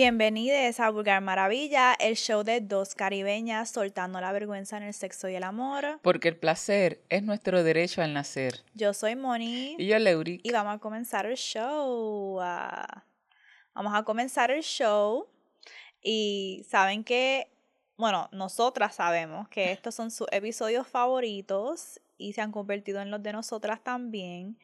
Bienvenidos a Vulgar Maravilla, el show de dos caribeñas soltando la vergüenza en el sexo y el amor. Porque el placer es nuestro derecho al nacer. Yo soy Moni. Y yo, Leuric. Y vamos a comenzar el show. Ah, vamos a comenzar el show. Y saben que, bueno, nosotras sabemos que estos son sus episodios favoritos y se han convertido en los de nosotras también.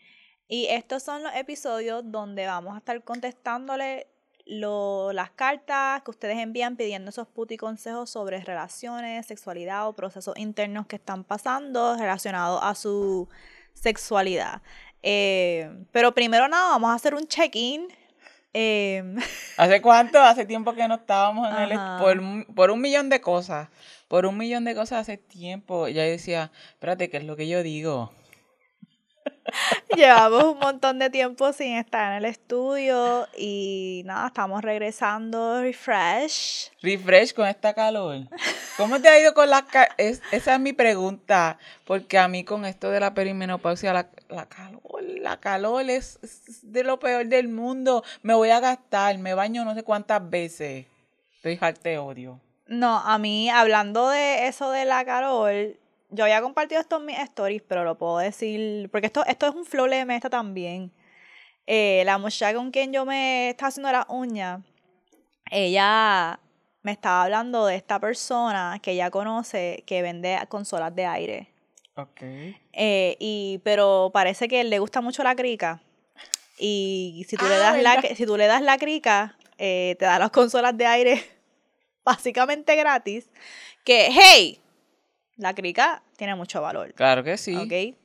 Y estos son los episodios donde vamos a estar contestándole lo, las cartas que ustedes envían pidiendo esos puti consejos sobre relaciones, sexualidad o procesos internos que están pasando relacionados a su sexualidad. Eh, pero primero nada, vamos a hacer un check-in. Em, ¿Hace cuánto? Hace tiempo que no estábamos en el... Por, por un millón de cosas. Por un millón de cosas hace tiempo. Ya decía, espérate, ¿qué es lo que yo digo? Llevamos un montón de tiempo sin estar en el estudio y nada, estamos regresando refresh. Refresh con esta calor. ¿Cómo te ha ido con la es, Esa es mi pregunta, porque a mí con esto de la perimenopausia, la, la calor, la calor es, de lo peor del mundo. Me voy a gastar, me baño no sé cuántas veces. Estoy de odio. No, a mí, hablando de eso de la calor, yo había compartido esto en mis stories, pero lo puedo decir, porque esto, esto es un flow de esta también. Eh, la muchacha con quien yo me estaba haciendo la uña, ella me estaba hablando de esta persona que ella conoce que vende consolas de aire. Ok. Eh, y, pero parece que le gusta mucho la crica. Y si tú, le, ah, das la, si tú le das la crica, eh, te da las consolas de aire básicamente gratis. Que, hey, la crica tiene mucho valor. Claro que sí. ¿Ok?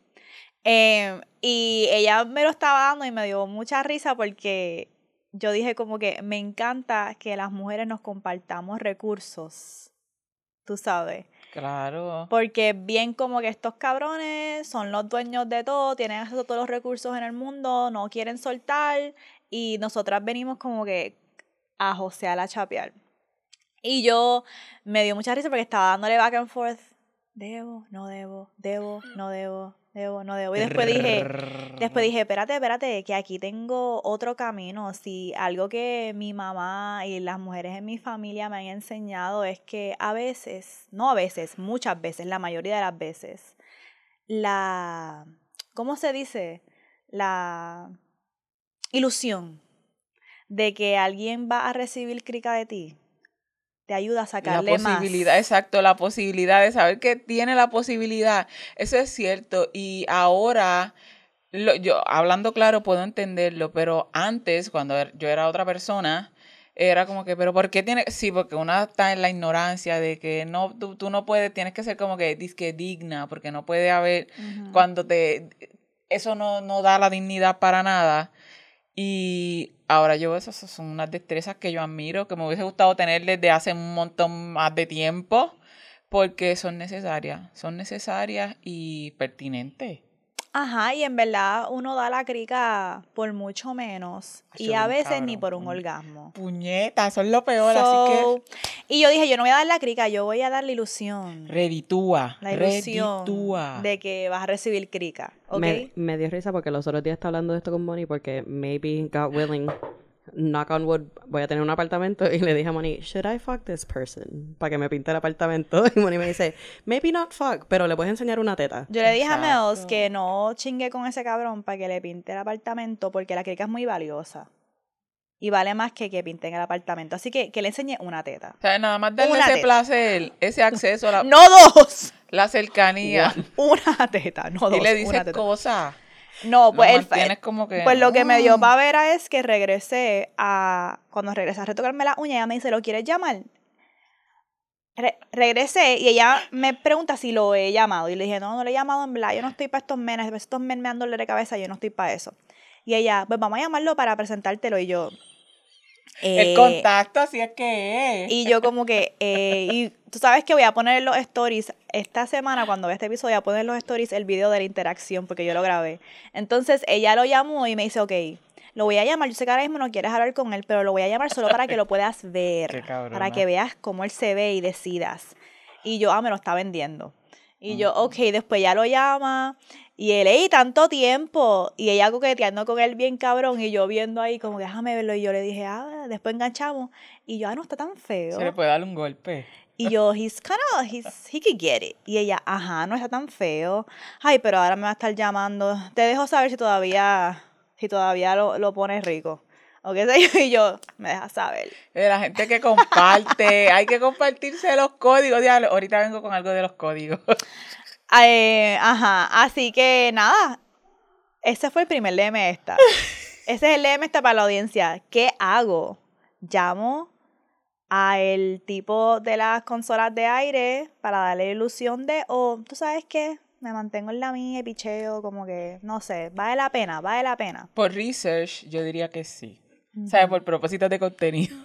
Em, y ella me lo estaba dando y me dio mucha risa porque yo dije como que me encanta que las mujeres nos compartamos recursos. Tú sabes. Claro. Porque bien como que estos cabrones son los dueños de todo, tienen acceso a todos los recursos en el mundo, no quieren soltar y nosotras venimos como que a josear a chapear. Y yo me dio mucha risa porque estaba dándole back and forth debo, no debo, debo, no debo, debo, no debo. Y después dije, después dije, espérate, espérate, que aquí tengo otro camino. Si algo que mi mamá y las mujeres en mi familia me han enseñado es que a veces, no a veces, muchas veces, la mayoría de las veces, la, ¿cómo se dice? La ilusión de que alguien va a recibir crica de ti te ayuda a sacarle la posibilidad, exacto, la posibilidad de saber que tiene la posibilidad. Eso es cierto. Y ahora, yo hablando claro, puedo entenderlo, pero antes, cuando er, yo era otra persona, era como que, pero ¿por qué tiene? Sí, porque una está en la ignorancia de que no, tú, no puedes, tienes que ser como que, disque digna, porque no puede haber, cuando te, eso no, no da la dignidad para nada. Y ahora yo esas son unas destrezas que yo admiro, que me hubiese gustado tener desde hace un montón más de tiempo, porque son necesarias, son necesarias y pertinentes. Ajá, y en verdad uno da la crica por mucho menos y a veces ni por un orgasmo. Puñeta, eso es lo peor, así que... Y yo dije, yo no voy a dar la crica, yo voy a dar la ilusión. Reditúa, La ilusión de que vas a recibir crica, Me, me dio risa porque los otros días estaba hablando de esto con Bonnie porque maybe, God willing, knock on wood, voy a tener un apartamento y le dije a Moni, should I fuck this person? Para que me pinte el apartamento. Y Moni me dice, maybe not fuck, pero le puedes enseñar una teta. Yo le dije a Meos que no chingue con ese cabrón para que le pinte el apartamento porque la crica es muy valiosa. Y vale más que que pinten el apartamento. Así que que le enseñe una teta. O sea, nada más darle ese placer, ese acceso a la... ¡No dos! La cercanía. Una teta, no dos. Y le dices cosas. No, pues, el, como que, pues lo que me dio para ver es que regresé a. Cuando regresé a retocarme la uña, ella me dice: ¿Lo quieres llamar? regresé y ella me pregunta si lo he llamado. Y le dije: No, no lo he llamado en verdad. Yo no estoy para estos menes. Estos menes me dan dolor de cabeza. Yo no estoy para eso. Y ella: Pues vamos a llamarlo para presentártelo. Y yo: el eh, contacto, así es que es. Y yo como que, eh, y tú sabes que voy a poner en los stories, esta semana cuando vea este episodio, voy a poner en los stories el video de la interacción, porque yo lo grabé. Entonces ella lo llamó y me dice, ok, lo voy a llamar, yo sé que ahora mismo no quieres hablar con él, pero lo voy a llamar solo para que lo puedas ver, para que veas cómo él se ve y decidas. Y yo, ah, me lo está vendiendo. Y yo, ok, después ya lo llama. Y él, ey, tanto tiempo. Y ella coqueteando con él bien cabrón. Y yo viendo ahí, como, déjame verlo. Y yo le dije, ah, después enganchamos. Y yo, ah, no está tan feo. Se le puede dar un golpe. Y yo, he's kind of, he's, he could get it. Y ella, ajá, no está tan feo. Ay, pero ahora me va a estar llamando. Te dejo saber si todavía, si todavía lo, lo pones rico. O qué sé yo, y yo, me dejas saber. De la gente que comparte, hay que compartirse los códigos. Diablo, ahorita vengo con algo de los códigos. Eh, ajá, así que nada, ese fue el primer DM esta. Ese es el DM esta para la audiencia. ¿Qué hago? Llamo a el tipo de las consolas de aire para darle la ilusión de, o tú sabes qué, me mantengo en la mía y picheo, como que, no sé, vale la pena, vale la pena. Por research, yo diría que sí. ¿Sabes? Por propósitos de contenido.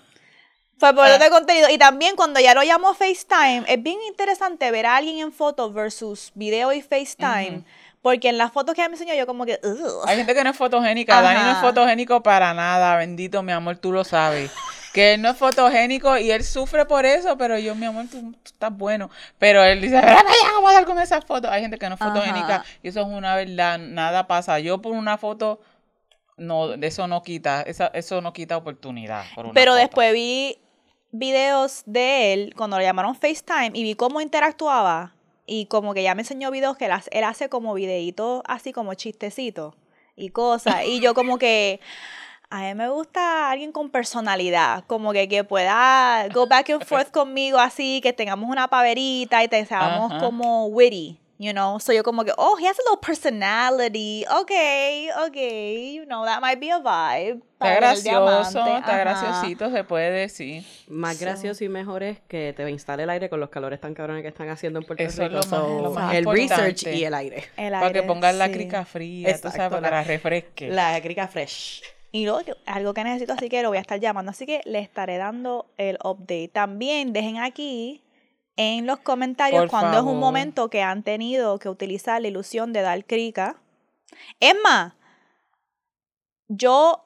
Fue por otro contenido. Y también cuando ya lo llamo FaceTime, es bien interesante ver a alguien en foto versus video y FaceTime. Porque en las fotos que ella me enseñó, yo como que. "Ugh". Hay gente que no es fotogénica. Dani no es Ajá. fotogénico para nada. Bendito, mi amor, tú lo sabes. Que él no es fotogénico y él sufre por eso, pero yo, mi amor, tú, tú estás bueno. Pero él dice, "Mira para allá, ¿cómo dar con esas fotos? Hay gente que no es Ajá. fotogénica y eso es una verdad. Nada pasa. Yo por una foto, no, de eso no quita. Esa, eso no quita oportunidad. por una Pero foto. después vi videos de él cuando lo llamaron FaceTime y vi cómo interactuaba. Y como que ya me enseñó videos que él hace, él hace como videitos así como chistecitos y cosas. Y yo como que a mí me gusta alguien con personalidad, como que, que pueda go back and forth conmigo así, que tengamos una paverita y te seamos como witty. You know, so yo como que, oh, he has a little personality. Okay, okay, you know, that might be a vibe. Está gracioso, está Ajá. graciosito, se puede decir. Más So- gracioso y mejor es que te instale el aire con los calores tan cabrones que están haciendo en Puerto Eso es Rico. lo más- So, lo más el importante. research y el aire. El Para que aire, pongas la crica fría, tú sabes, para que la- la refresque. La crica fresh. Y luego, algo que necesito, así que lo voy a estar llamando. Así que le estaré dando el update. También dejen aquí en los comentarios Por cuando es un momento que han tenido que utilizar la ilusión de dar crica. Es más, yo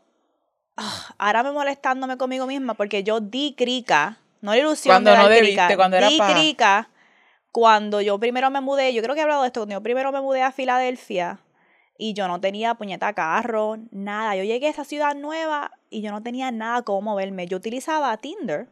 ah, ahora me molestándome conmigo misma porque yo di crica, no la ilusión Cuando de no dar debiste, crica, cuando era di crica cuando yo primero me mudé, yo creo que he hablado de esto, cuando yo primero me mudé a Filadelfia y yo no tenía puñeta carro, nada. Yo llegué a esa ciudad nueva y yo no tenía nada cómo moverme. Yo utilizaba Tinder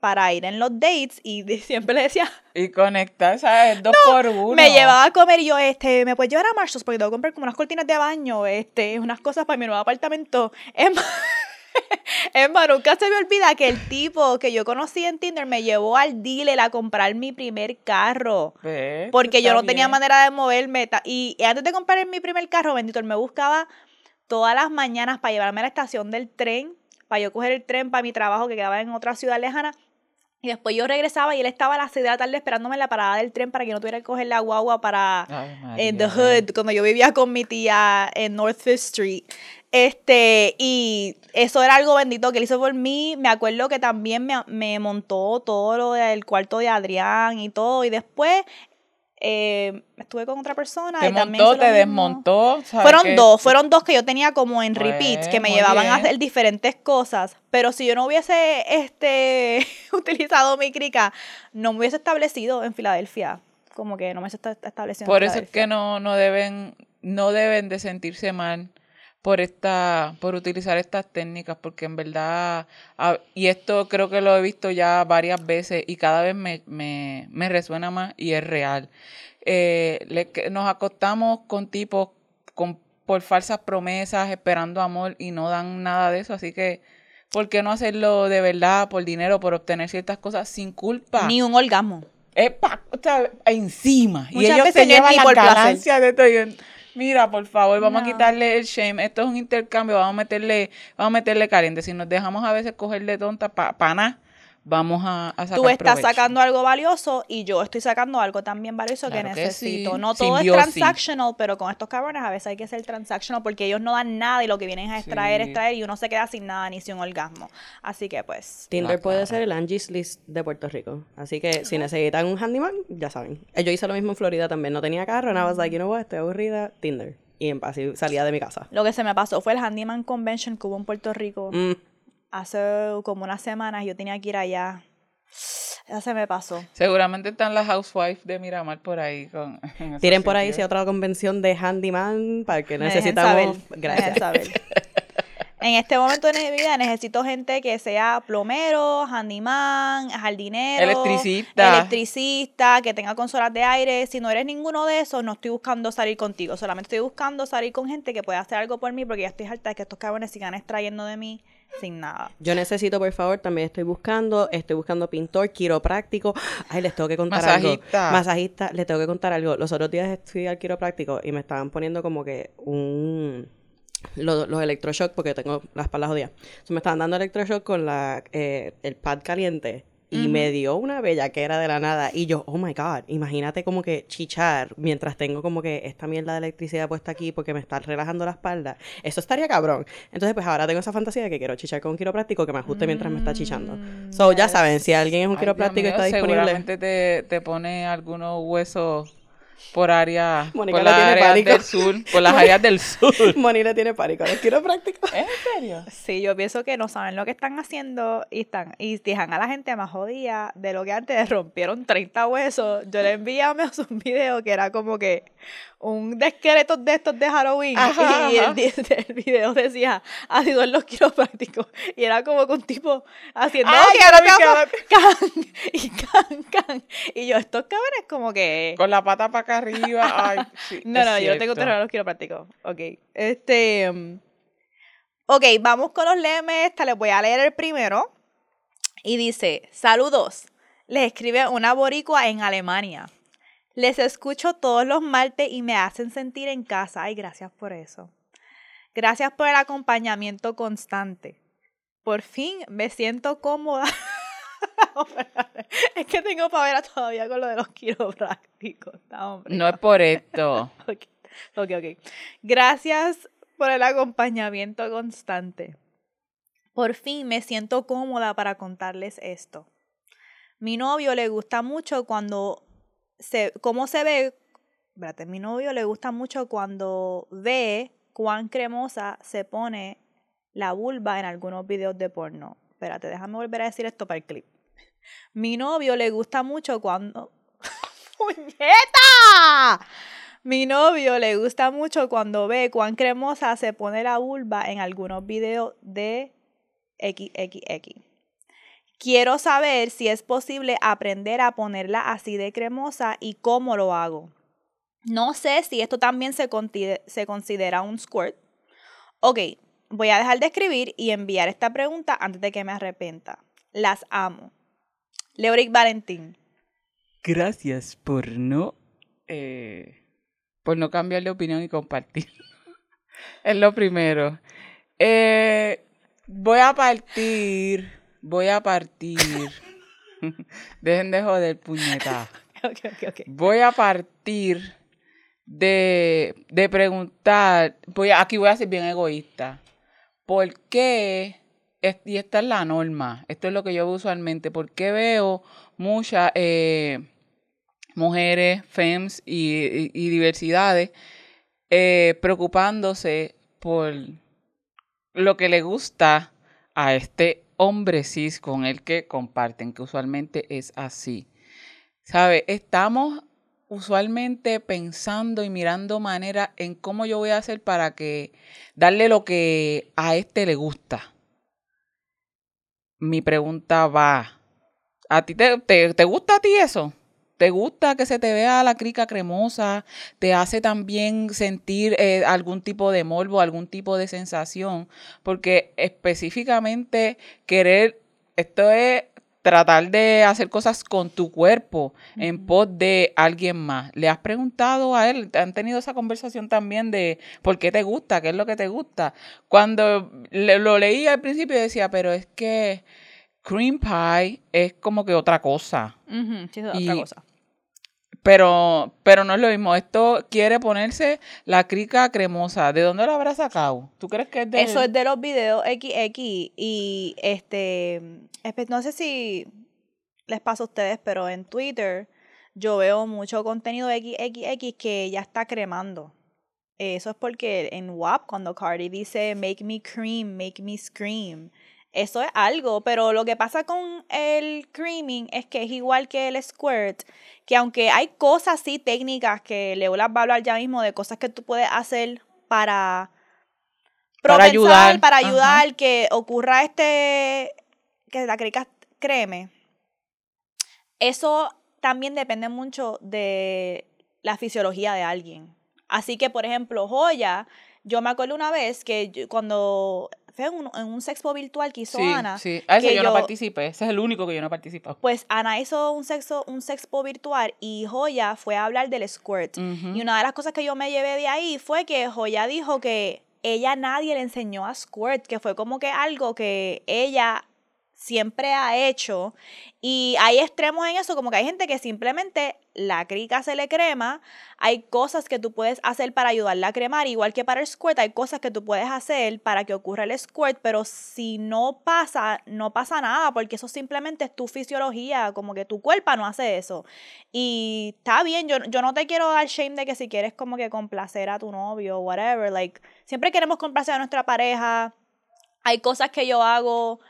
para ir en los dates y siempre le decía, Y conectar, ¿sabes? Dos por uno. me llevaba a comer y yo, este, ¿me puedes llevar a Marshalls? Porque tengo que comprar como unas cortinas de baño, este, unas cosas para mi nuevo apartamento. Es más, es más, nunca se me olvida que el tipo que yo conocí en Tinder me llevó al dealer a comprar mi primer carro. ¿Ves? Porque yo no tenía bien. manera de moverme. Y, y antes de comprar mi primer carro, bendito, él me buscaba todas las mañanas para llevarme a la estación del tren, para yo coger el tren para mi trabajo que quedaba en otra ciudad lejana. Y después yo regresaba y él estaba a las 6 de la tarde esperándome en la parada del tren para que no tuviera que coger la guagua para Ay, en The María, Hood, cuando yo vivía con mi tía en North Fifth Street. Este, y eso era algo bendito que él hizo por mí. Me acuerdo que también me, me montó todo lo del cuarto de Adrián y todo. Y después eh, estuve con otra persona. Te y también montó, lo te desmontó. ¿sabes Fueron qué? dos, fueron dos que yo tenía como en repeats, que Pues, me llevaban a hacer diferentes cosas. Pero si yo no hubiese este, utilizado mi crica, no me hubiese establecido en Filadelfia. Como que no me hubiese esta- establecido en Por eso es que no, no deben, no deben de sentirse mal por esta, por utilizar estas técnicas, porque en verdad, y esto creo que lo he visto ya varias veces y cada vez me, me, me resuena más y es real. Eh, le- nos acostamos con tipos con, por falsas promesas, esperando amor y no dan nada de eso, así que ¿por qué no hacerlo de verdad, por dinero, por obtener ciertas cosas sin culpa? Ni un orgasmo. es pa- o sea, encima. y Muchas ellos veces se llevan la ganancia de esto. Mira, por favor, vamos No. a quitarle el shame. Esto es un intercambio, vamos a meterle, vamos a meterle caliente. Si nos dejamos a veces coger de tonta para nada, vamos a, a sacar Tú estás provecho. sacando algo valioso y yo estoy sacando algo también valioso que Claro que necesito. sí. No todo Simbiosis. es transactional, pero con estos cabrones a veces hay que ser transactional porque ellos no dan nada y lo que vienen a extraer, Sí. extraer y uno se queda sin nada ni sin orgasmo. Así que pues. Tinder puede ser el Angie's List de Puerto Rico. Así que si necesitan un handyman, ya saben. Eh, Yo hice lo mismo en Florida también. No tenía carro, nada más like, you know what, estoy aburrida, Tinder. Y en- así salía de mi casa. Lo que se me pasó fue el Handyman Convention que hubo en Puerto Rico Mm, hace como unas semanas. Yo tenía que ir allá. Esa se me pasó. Seguramente están las housewives de Miramar por ahí. Con, Tiren por ahí si sitios. otra convención de handyman para que necesitamos. Gracias. saber. En este momento de mi vida necesito gente que sea plomero, handyman, jardinero, Electricista. electricista, que tenga consolas de aire. Si no eres ninguno de esos, no estoy buscando salir contigo. Solamente estoy buscando salir con gente que pueda hacer algo por mí porque ya estoy harta de que estos cabrones sigan extrayendo de mí sin nada. Yo necesito, por favor, también estoy buscando, estoy buscando pintor, quiropráctico. Ay, les tengo que contar Masajista. algo. Masajista. Les tengo que contar algo. Los otros días fui al quiropráctico y me estaban poniendo como que un... Los, los electroshock, porque tengo las palas jodidas. Entonces me estaban dando electroshock con la, eh, el pad caliente. Y me dio una bellaquera de la nada. Y yo, oh my God, imagínate como que chichar mientras tengo como que esta mierda de electricidad puesta aquí porque me está relajando la espalda. Eso estaría cabrón. Entonces, pues ahora tengo esa fantasía de que quiero chichar con un quiropráctico que me ajuste mientras me está chichando. So, ya saben, si alguien es un Ay, quiropráctico y está disponible. Seguramente te, te pone algunos huesos por área, Mónica por le las tiene áreas pánico. del sur, por las áreas del sur. Moni le tiene pánico los quiroprácticos. ¿En serio? Sí, yo pienso que no saben lo que están haciendo y están y dejan a la gente más jodida de lo que antes rompieron 30 huesos. Yo le envié a un video que era como que un de esqueletos de estos de Halloween Ajá, y ajá. el, video decía sido en los quiroprácticos y era como que un tipo haciendo Ay, "Ok, ya lo vi, ahora can, y can, can. Y yo, estos cabrones como que... Con la pata para acá arriba. Ay, sí, No, no, yo no tengo terror a los quiroprácticos. Ok. Este. Ok, vamos con los lemes. Esta les voy a leer el primero. Y dice: Saludos. Les escribe una boricua en Alemania. Les escucho todos los martes y me hacen sentir en casa. Ay, gracias por eso. Gracias por el acompañamiento constante. Por fin me siento cómoda. es que tengo pavera todavía con lo de los quiroprácticos. No. No es por esto. Ok, ok. Gracias por el acompañamiento constante. Por fin me siento cómoda para contarles esto. Mi novio le gusta mucho cuando se, cómo se ve, espérate, mi novio le gusta mucho cuando ve cuán cremosa se pone la vulva en algunos videos de porno. Espérate, déjame volver a decir esto para el clip. Mi novio le gusta mucho cuando... ¡Puñeta! Mi novio le gusta mucho cuando ve cuán cremosa se pone la vulva en algunos videos de XXX. Quiero saber si es posible aprender a ponerla así de cremosa y cómo lo hago. No sé si esto también se, considera un squirt. Ok, voy a dejar de escribir y enviar esta pregunta antes de que me arrepienta. Las amo. Leoric Valentín. Gracias por no. eh, por no cambiar de opinión y compartir. es lo primero. Eh, voy a partir. Voy a partir. Dejen de joder, puñeta. Ok, ok, ok. Voy a partir de, de preguntar. Voy a- aquí voy a ser bien egoísta. ¿Por qué? y esta es la norma. Esto es lo que yo veo usualmente. ¿Por qué veo muchas eh, mujeres, FEMS y, y- y diversidades eh, preocupándose por lo que le gusta a este hombre cis con el que comparten, que usualmente es así. ¿Sabe? Estamos usualmente pensando y mirando maneras en cómo yo voy a hacer para que darle lo que a este le gusta. Mi pregunta va, ¿a ti te, te, te gusta a ti eso? ¿Te gusta que se te vea la crica cremosa? ¿Te hace también sentir eh, algún tipo de morbo, algún tipo de sensación? Porque específicamente querer, esto es tratar de hacer cosas con tu cuerpo en pos de alguien más. ¿Le has preguntado a él? ¿Han tenido esa conversación también de por qué te gusta? ¿Qué es lo que te gusta? Cuando le- lo leí al principio decía, pero es que cream pie es como que otra cosa. Sí, es Y- otra cosa. Pero, pero no es lo mismo. Esto quiere ponerse la crica cremosa. ¿De dónde lo habrá sacado? ¿Tú crees que es de Eso es de los videos XX y este, no sé si les pasa a ustedes, pero en Twitter yo veo mucho contenido XXX que ya está cremando. Eso es porque en WAP, cuando Cardi dice make me cream, make me scream, Eso es algo, pero lo que pasa con el creaming es que es igual que el squirt, que aunque hay cosas así técnicas que Leo las va a hablar ya mismo de cosas que tú puedes hacer para Para ayudar, para ajá. ayudar que ocurra este que la crica creme. Eso también depende mucho de la fisiología de alguien. Así que, por ejemplo, Joya, yo me acuerdo una vez que yo- cuando fue en un, en un sexpo virtual que hizo Sí, Ana, sí. A ese que yo, no participé. Ese es el único que yo no he participado. pues Ana hizo un sexo, un sexpo virtual y Joya fue a hablar del squirt. Y una de las cosas que yo me llevé de ahí fue que Joya dijo que ella nadie le enseñó a squirt, que fue como que algo que ella siempre ha hecho. Y hay extremos en eso, como que hay gente que simplemente la crica se le crema. Hay cosas que tú puedes hacer para ayudarla a cremar, igual que para el squirt, hay cosas que tú puedes hacer para que ocurra el squirt, pero si no pasa, no pasa nada, porque eso simplemente es tu fisiología, como que tu cuerpo no hace eso. Y está bien, yo, yo no te quiero dar shame de que si quieres como que complacer a tu novio whatever, like, siempre queremos complacer a nuestra pareja. Hay cosas que yo hago,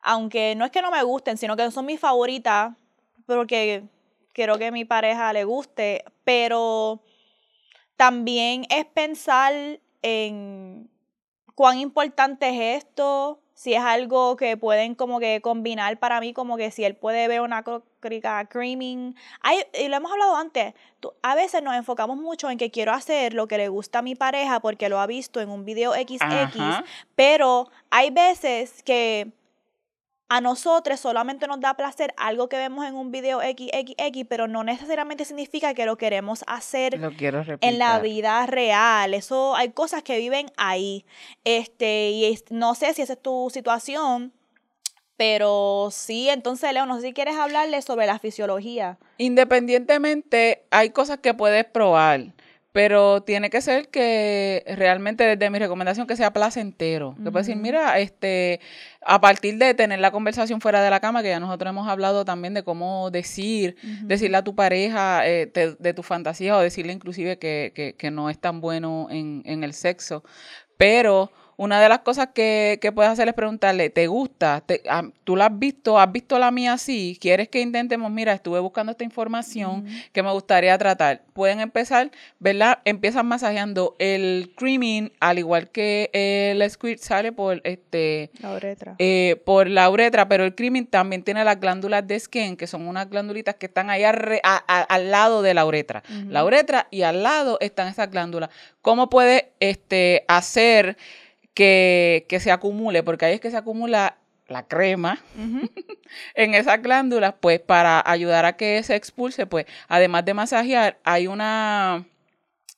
aunque no es que no me gusten, sino que son mis favoritas, porque quiero que mi pareja le guste, pero también es pensar en cuán importante es esto, si es algo que pueden como que combinar para mí, como que si él puede ver una crica creaming. Hay, y lo hemos hablado antes, tú- a veces nos enfocamos mucho en que quiero hacer lo que le gusta a mi pareja porque lo ha visto en un video XX, Ajá. pero hay veces que a nosotros solamente nos da placer algo que vemos en un video XXX, pero no necesariamente significa que lo queremos hacer Lo quiero repetir. en la vida real. Eso hay cosas que viven ahí. Este, y es- no sé si esa es tu situación, pero sí, entonces Leo, no sé si quieres hablarle sobre la fisiología. Independientemente, hay cosas que puedes probar, pero tiene que ser que realmente desde mi recomendación que sea placentero. Que puedes decir, mira, este, a partir de tener la conversación fuera de la cama, que ya nosotros hemos hablado también de cómo decir, decirle a tu pareja eh, te- de tu fantasía o decirle inclusive que, que- que no es tan bueno en, en el sexo. Pero una de las cosas que, que puedes hacer es preguntarle, ¿te gusta? ¿Te- ah, ¿Tú la has visto? ¿Has visto la mía así? ¿Quieres que intentemos? Mira, estuve buscando esta información que me gustaría tratar. Pueden empezar, ¿verdad? Empiezan masajeando el creaming, al igual que el squirt sale por este La uretra. eh, por la uretra, pero el creaming también tiene las glándulas de skin, que son unas glandulitas que están ahí arre- a- a- al lado de la uretra. La uretra y al lado están esas glándulas. ¿Cómo puede este, hacer que, que se acumule? Porque ahí es que se acumula la crema en esas glándulas, pues para ayudar a que se expulse, pues además de masajear, hay una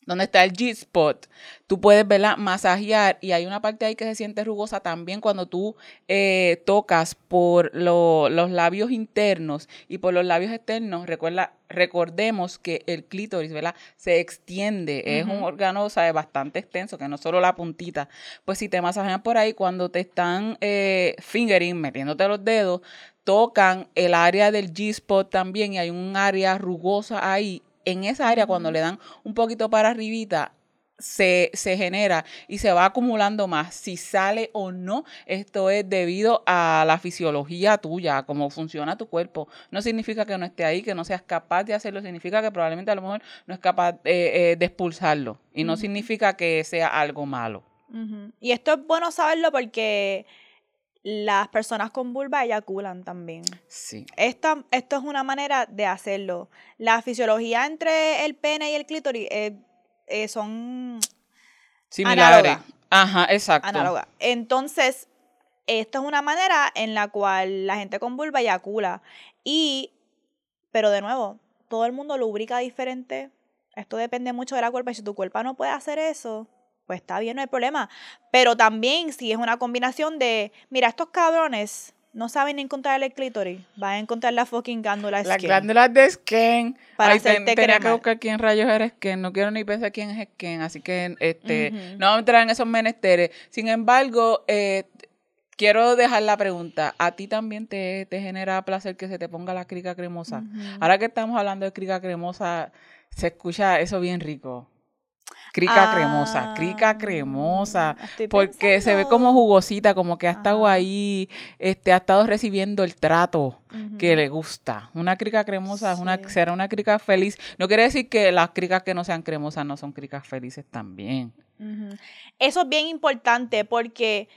donde está el G-spot, tú puedes verla masajear y hay una parte ahí que se siente rugosa también cuando tú eh, tocas por lo- los labios internos y por los labios externos. Recuerda, recordemos que el clítoris, ¿verdad? Se extiende, es un órgano. Bastante extenso, que no solo la puntita. Pues si te masajean por ahí, cuando te están eh, fingering, metiéndote los dedos, tocan el área del G-spot también y hay un área rugosa ahí. En esa área, cuando le dan un poquito para arribita, se, se genera y se va acumulando más. Si sale o no, esto es debido a la fisiología tuya, a cómo funciona tu cuerpo. No significa que no esté ahí, que no seas capaz de hacerlo, significa que probablemente a lo mejor no es capaz eh, eh, de expulsarlo. Y no significa que sea algo malo. Y esto es bueno saberlo porque las personas con vulva eyaculan también. Sí. Esta, esto es una manera de hacerlo. La fisiología entre el pene y el clítoris eh, eh, son Similares. Análoga. Ajá, exacto. análogas. Entonces, esto es una manera en la cual la gente con vulva eyacula. Y, pero de nuevo, todo el mundo lubrica diferente. Esto depende mucho de la cuerpa. Y si tu cuerpo no puede hacer eso, pues está bien, no hay problema. Pero también si es una combinación de, mira, estos cabrones no saben encontrar el clítoris, van a encontrar la fucking glándula Las skin. glándulas de Sken. Para Ay, ten- hacerte tenía que buscar quién rayos era Sken. No quiero ni pensar quién es Sken. Así que este, Ujú. no vamos a entrar en esos menesteres. Sin embargo, eh, quiero dejar la pregunta. ¿A ti también te, te genera placer que se te ponga la crica cremosa? Ahora que estamos hablando de crica cremosa, se escucha eso bien rico. Crica Ah, cremosa, crica cremosa. estoy Porque se ve como jugosita, como que ha estado ahí, este, ha estado recibiendo el trato que le gusta. Una crica cremosa es una, será una crica feliz. No quiere decir que las cricas que no sean cremosas no son cricas felices también. Eso es bien importante porque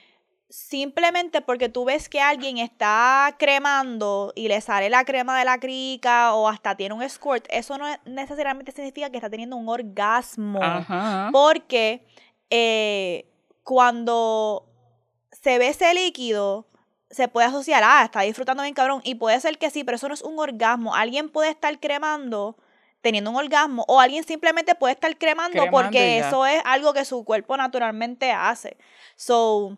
simplemente porque tú ves que alguien está cremando y le sale la crema de la crica o hasta tiene un squirt, eso no necesariamente significa que está teniendo un orgasmo. Ajá. Porque eh, cuando se ve ese líquido, se puede asociar, ah, está disfrutando bien cabrón. Y puede ser que sí, pero eso no es un orgasmo. Alguien puede estar cremando teniendo un orgasmo o alguien simplemente puede estar cremando, Cremando porque eso es algo que su cuerpo naturalmente hace. So,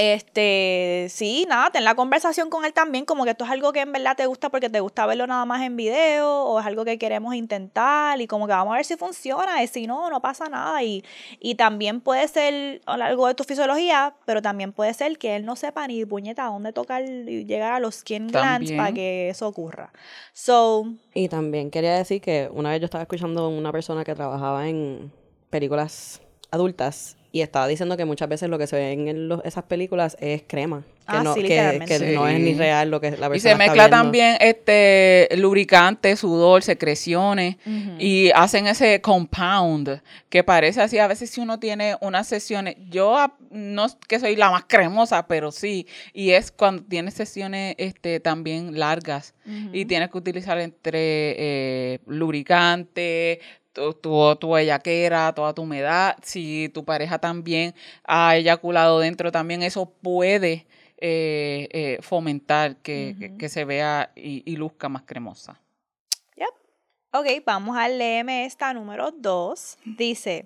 este, sí, nada, ten la conversación con él también, como que esto es algo que en verdad te gusta porque te gusta verlo nada más en video, o es algo que queremos intentar, y como que vamos a ver si funciona, y si no, no pasa nada. Y, y también puede ser algo de tu fisiología, pero también puede ser que él no sepa ni puñeta dónde tocar y llegar a los skin glands para que eso ocurra. So, Y también quería decir que una vez yo estaba escuchando a una persona que trabajaba en películas adultas y estaba diciendo que muchas veces lo que se ve en los- esas películas es crema. Que, Ah, no, sí, que, no es ni real lo que la persona Y se mezcla también este lubricante, sudor, secreciones y hacen ese compound que parece así. A veces si uno tiene unas sesiones, yo no es que soy la más cremosa, pero sí, y es cuando tienes sesiones este también largas y tienes que utilizar entre eh, lubricante, tu, tu, tu bellaquera, toda tu humedad. Si tu pareja también ha eyaculado dentro, también eso puede eh, eh, fomentar que, que- que se vea y, y luzca más cremosa. Ok, vamos a leerme esta número 2. Dice,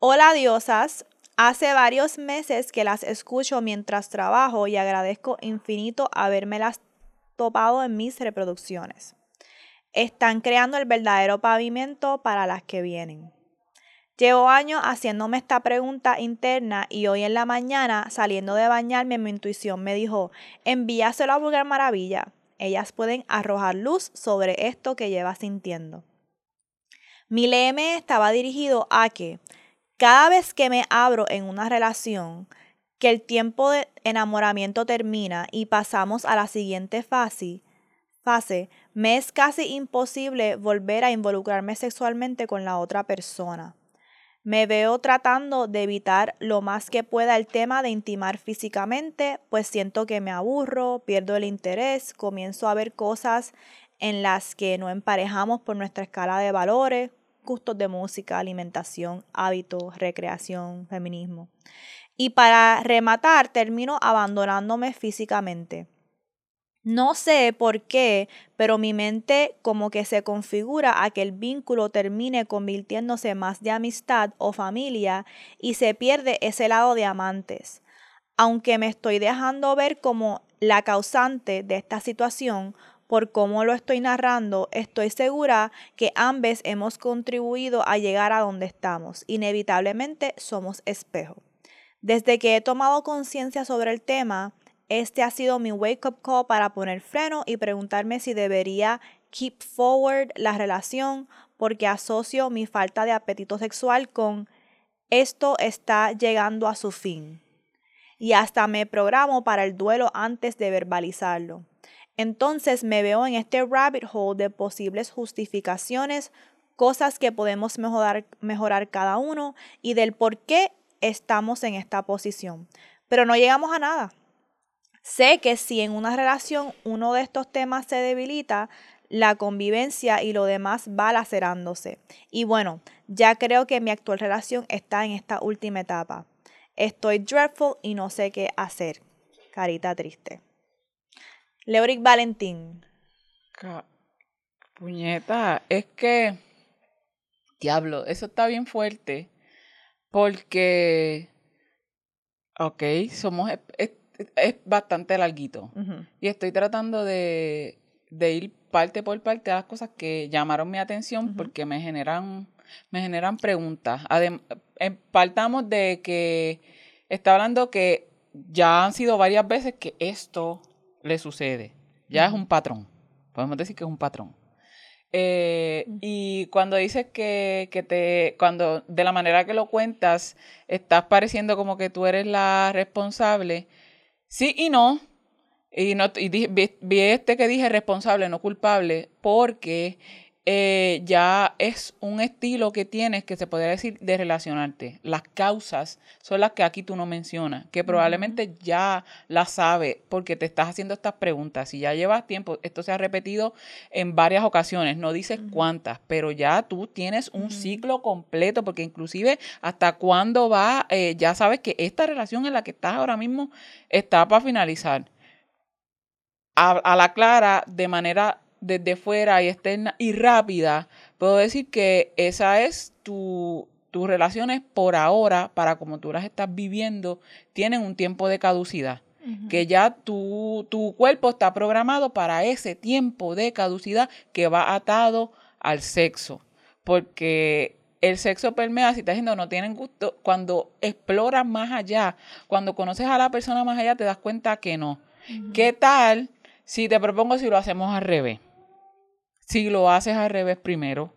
hola diosas, hace varios meses que las escucho mientras trabajo y agradezco infinito habérmelas topado en mis reproducciones. Están creando el verdadero pavimento para las que vienen. Llevo años haciéndome esta pregunta interna y hoy en la mañana, saliendo de bañarme, mi intuición me dijo, envíaselo a Vulgar Maravilla. Ellas pueden arrojar luz sobre esto que llevas sintiendo. Mi LM estaba dirigido a que cada vez que me abro en una relación, que el tiempo de enamoramiento termina y pasamos a la siguiente fase, fase, me es casi imposible volver a involucrarme sexualmente con la otra persona. Me veo tratando de evitar lo más que pueda el tema de intimar físicamente, pues siento que me aburro, pierdo el interés, comienzo a ver cosas en las que no emparejamos por nuestra escala de valores, gustos de música, alimentación, hábitos, recreación, feminismo. Y para rematar, termino abandonándome físicamente. No sé por qué, pero mi mente como que se configura a que el vínculo termine convirtiéndose más de amistad o familia y se pierde ese lado de amantes. Aunque me estoy dejando ver como la causante de esta situación, por cómo lo estoy narrando, estoy segura que ambos hemos contribuido a llegar a donde estamos. Inevitablemente somos espejo. Desde que he tomado conciencia sobre el tema, este ha sido mi wake up call para poner freno y preguntarme si debería keep forward la relación porque asocio mi falta de apetito sexual con esto está llegando a su fin. Y hasta me programo para el duelo antes de verbalizarlo. Entonces me veo en este rabbit hole de posibles justificaciones, cosas que podemos mejorar, mejorar cada uno y del por qué estamos en esta posición. Pero no llegamos a nada. Sé que si en una relación uno de estos temas se debilita, la convivencia y lo demás va lacerándose. Y bueno, ya creo que mi actual relación está en esta última etapa. Estoy dreadful y no sé qué hacer. Carita triste. Leoric Valentín. Ca- Puñeta, es que, diablo, eso está bien fuerte, porque, ok, somos, es- bastante larguito, y estoy tratando de, de ir parte por parte a las cosas que llamaron mi atención porque me generan, me generan preguntas. Adem- em, partamos de que está hablando que ya han sido varias veces que esto le sucede. Ya es un patrón. Podemos decir que es un patrón. Eh, y cuando dices que, que te, cuando de la manera que lo cuentas, estás pareciendo como que tú eres la responsable, sí y no. Y, no, y vi, vi este que dije responsable, no culpable, porque eh, ya es un estilo que tienes que se podría decir de relacionarte. Las causas son las que aquí tú no mencionas, que probablemente ya las sabes porque te estás haciendo estas preguntas. Si ya llevas tiempo, esto se ha repetido en varias ocasiones, no dices cuántas, pero ya tú tienes un ciclo completo porque inclusive hasta cuándo va, eh, ya sabes que esta relación en la que estás ahora mismo está para finalizar. a la clara, de manera desde fuera y externa y rápida, puedo decir que esa es tu, tus relaciones por ahora, para como tú las estás viviendo, tienen un tiempo de caducidad. Que ya tu, tu cuerpo está programado para ese tiempo de caducidad que va atado al sexo. Porque el sexo permea, si estás diciendo no tienen gusto, cuando exploras más allá, cuando conoces a la persona más allá, te das cuenta que no. ¿Qué tal si te propongo si lo hacemos al revés? Si lo haces al revés primero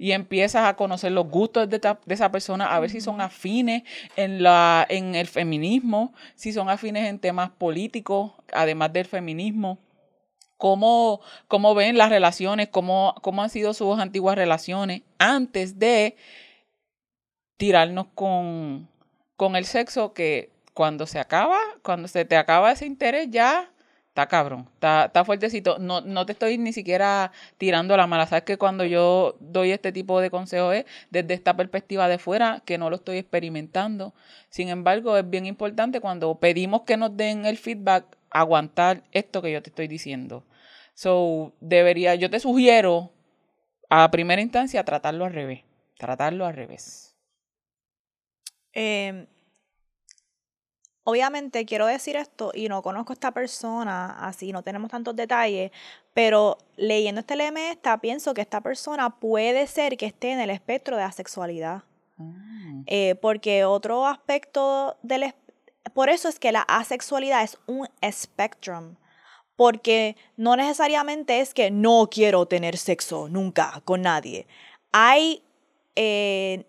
y empiezas a conocer los gustos de, esa persona, a ver si son afines en, la, en el feminismo, si son afines en temas políticos, además del feminismo. Cómo, cómo ven las relaciones, cómo, cómo han sido sus antiguas relaciones antes de tirarnos con, con el sexo que cuando se acaba, cuando se te acaba ese interés ya está cabrón, está, está fuertecito. No, no te estoy ni siquiera tirando la mala. Sabes que cuando yo doy este tipo de consejos es desde esta perspectiva de fuera, que no lo estoy experimentando. Sin embargo, es bien importante cuando pedimos que nos den el feedback, aguantar esto que yo te estoy diciendo. So, debería, yo te sugiero a primera instancia tratarlo al revés. Tratarlo al revés. Eh, obviamente quiero decir esto y no conozco a esta persona, así no tenemos tantos detalles, pero leyendo este LM esta, pienso que esta persona puede ser que esté en el espectro de asexualidad. Mm. Eh, porque otro aspecto del... Por eso es que la asexualidad es un spectrum. Porque no necesariamente es que no quiero tener sexo nunca con nadie. Hay eh,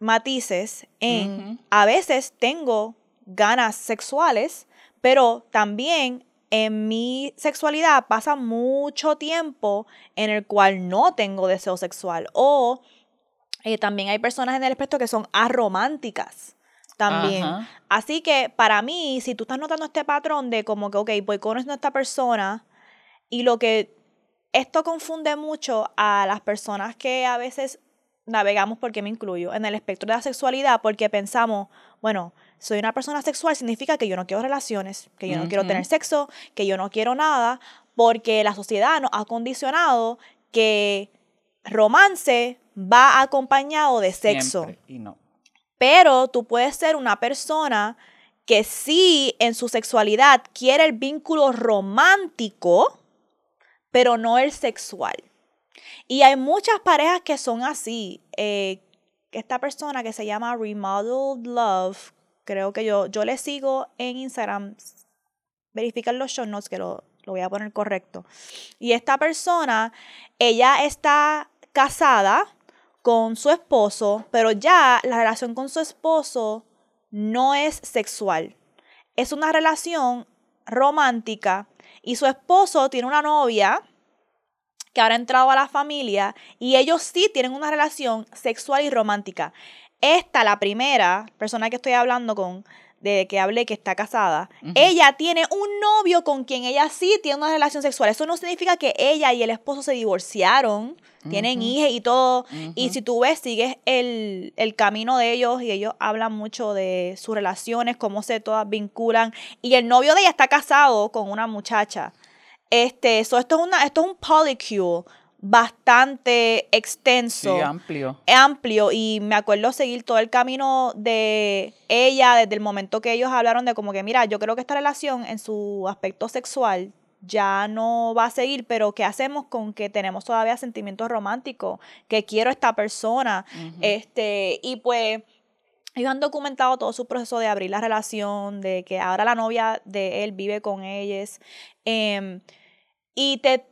matices en, a veces tengo ganas sexuales, pero también en mi sexualidad pasa mucho tiempo en el cual no tengo deseo sexual. O eh, también hay personas en el espectro que son arománticas también. Así que para mí, si tú estás notando este patrón de como que, ok, voy conociendo a esta persona y lo que esto confunde mucho a las personas que a veces navegamos, porque me incluyo, en el espectro de la sexualidad, porque pensamos, bueno, soy una persona sexual significa que yo no quiero relaciones, que yo no quiero tener sexo, que yo no quiero nada, porque la sociedad nos ha condicionado que romance va acompañado de sexo. y no. Pero tú puedes ser una persona que sí en su sexualidad quiere el vínculo romántico, pero no el sexual. Y hay muchas parejas que son así. Eh, esta persona que se llama Remodeled Love, creo que yo, yo le sigo en Instagram, verificar los show notes que lo, lo voy a poner correcto. Y esta persona, ella está casada con su esposo, pero ya la relación con su esposo no es sexual. Es una relación romántica y su esposo tiene una novia que ahora ha entrado a la familia y ellos sí tienen una relación sexual y romántica. Esta, la primera persona que estoy hablando con, de que hablé que está casada, ella tiene un novio con quien ella sí tiene una relación sexual. Eso no significa que ella y el esposo se divorciaron, tienen hijas y todo. Y si tú ves, sigues el, el, camino de ellos y ellos hablan mucho de sus relaciones, cómo se todas vinculan. Y el novio de ella está casado con una muchacha. Este, esto es una, esto es un polycule bastante extenso. Sí, amplio. Amplio. Y me acuerdo seguir todo el camino de ella desde el momento que ellos hablaron de como que, mira, yo creo que esta relación en su aspecto sexual ya no va a seguir, pero ¿qué hacemos con que tenemos todavía sentimientos románticos? Que quiero a esta persona. Este, y pues ellos han documentado todo su proceso de abrir la relación, de que ahora la novia de él vive con ellos. Em, y te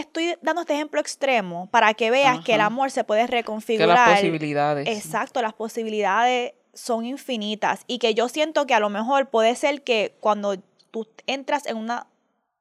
estoy dando este ejemplo extremo para que veas que el amor se puede Que reconfigurar. las posibilidades. Exacto, las posibilidades son infinitas y que yo siento que a lo mejor puede ser que cuando tú entras en una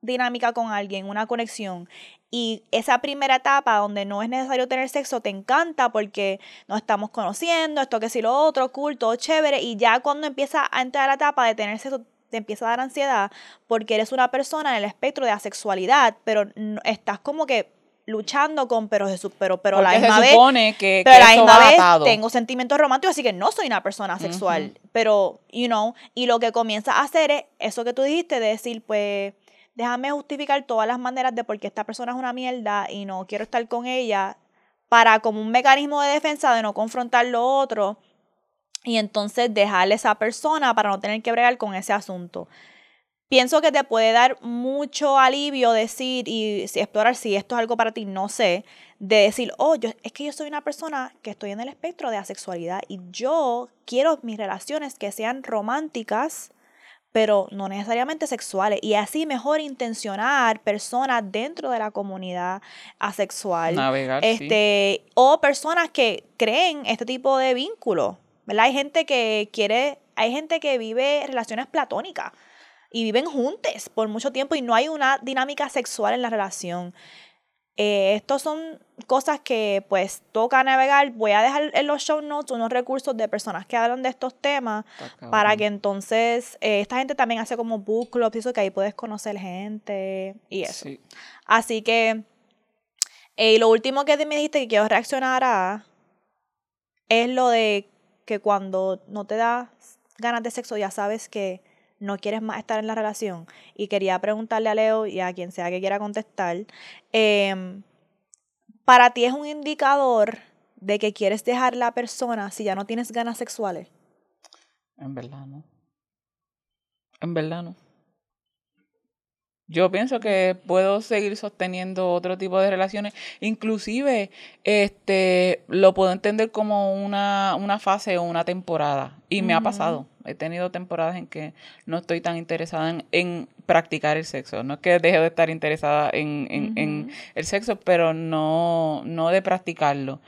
dinámica con alguien, una conexión, y esa primera etapa donde no es necesario tener sexo te encanta porque nos estamos conociendo, esto que si lo otro, cool, todo chévere, y ya cuando empieza a entrar la etapa de tener sexo te empieza a dar ansiedad porque eres una persona en el espectro de asexualidad, pero estás como que luchando con pero Jesús, pero pero la Porque misma se vez que, pero que a la misma vez atado. tengo sentimientos románticos, así que no soy una persona sexual. Pero, you know, y lo que comienza a hacer es eso que tú dijiste, de decir, pues, déjame justificar todas las maneras de por qué esta persona es una mierda y no quiero estar con ella, para como un mecanismo de defensa de no confrontar lo otro y entonces dejarle a esa persona para no tener que bregar con ese asunto. Pienso que te puede dar mucho alivio decir y explorar si esto es algo para ti, no sé, de decir, oh, yo, es que yo soy una persona que estoy en el espectro de asexualidad y yo quiero mis relaciones que sean románticas, pero no necesariamente sexuales. Y así mejor intencionar personas dentro de la comunidad asexual. Navegar, sí. este, O personas que creen este tipo de vínculo. ¿Verdad? Hay gente que quiere, hay gente que vive relaciones platónicas y viven juntos por mucho tiempo y no hay una dinámica sexual en la relación. Eh, estos son cosas que pues toca navegar. Voy a dejar en los show notes unos recursos de personas que hablan de estos temas para que entonces eh, esta gente también hace como book clubs y eso que ahí puedes conocer gente y eso. Sí. Así que eh, y lo último que me dijiste que quiero reaccionar a es lo de que cuando no te das ganas de sexo ya sabes que no quieres más estar en la relación. Y quería preguntarle a Leo y a quien sea que quiera contestar, em, para ti es un indicador de que quieres dejar la persona si ya no tienes ganas sexuales. En verdad, no. En verdad, no. Yo pienso que puedo seguir sosteniendo otro tipo de relaciones. Inclusive, este, lo puedo entender como una, una fase o una temporada. Y me ha pasado. He tenido temporadas en que no estoy tan interesada en, en practicar el sexo. No es que deje de estar interesada en, en, el sexo, pero no, no de practicarlo.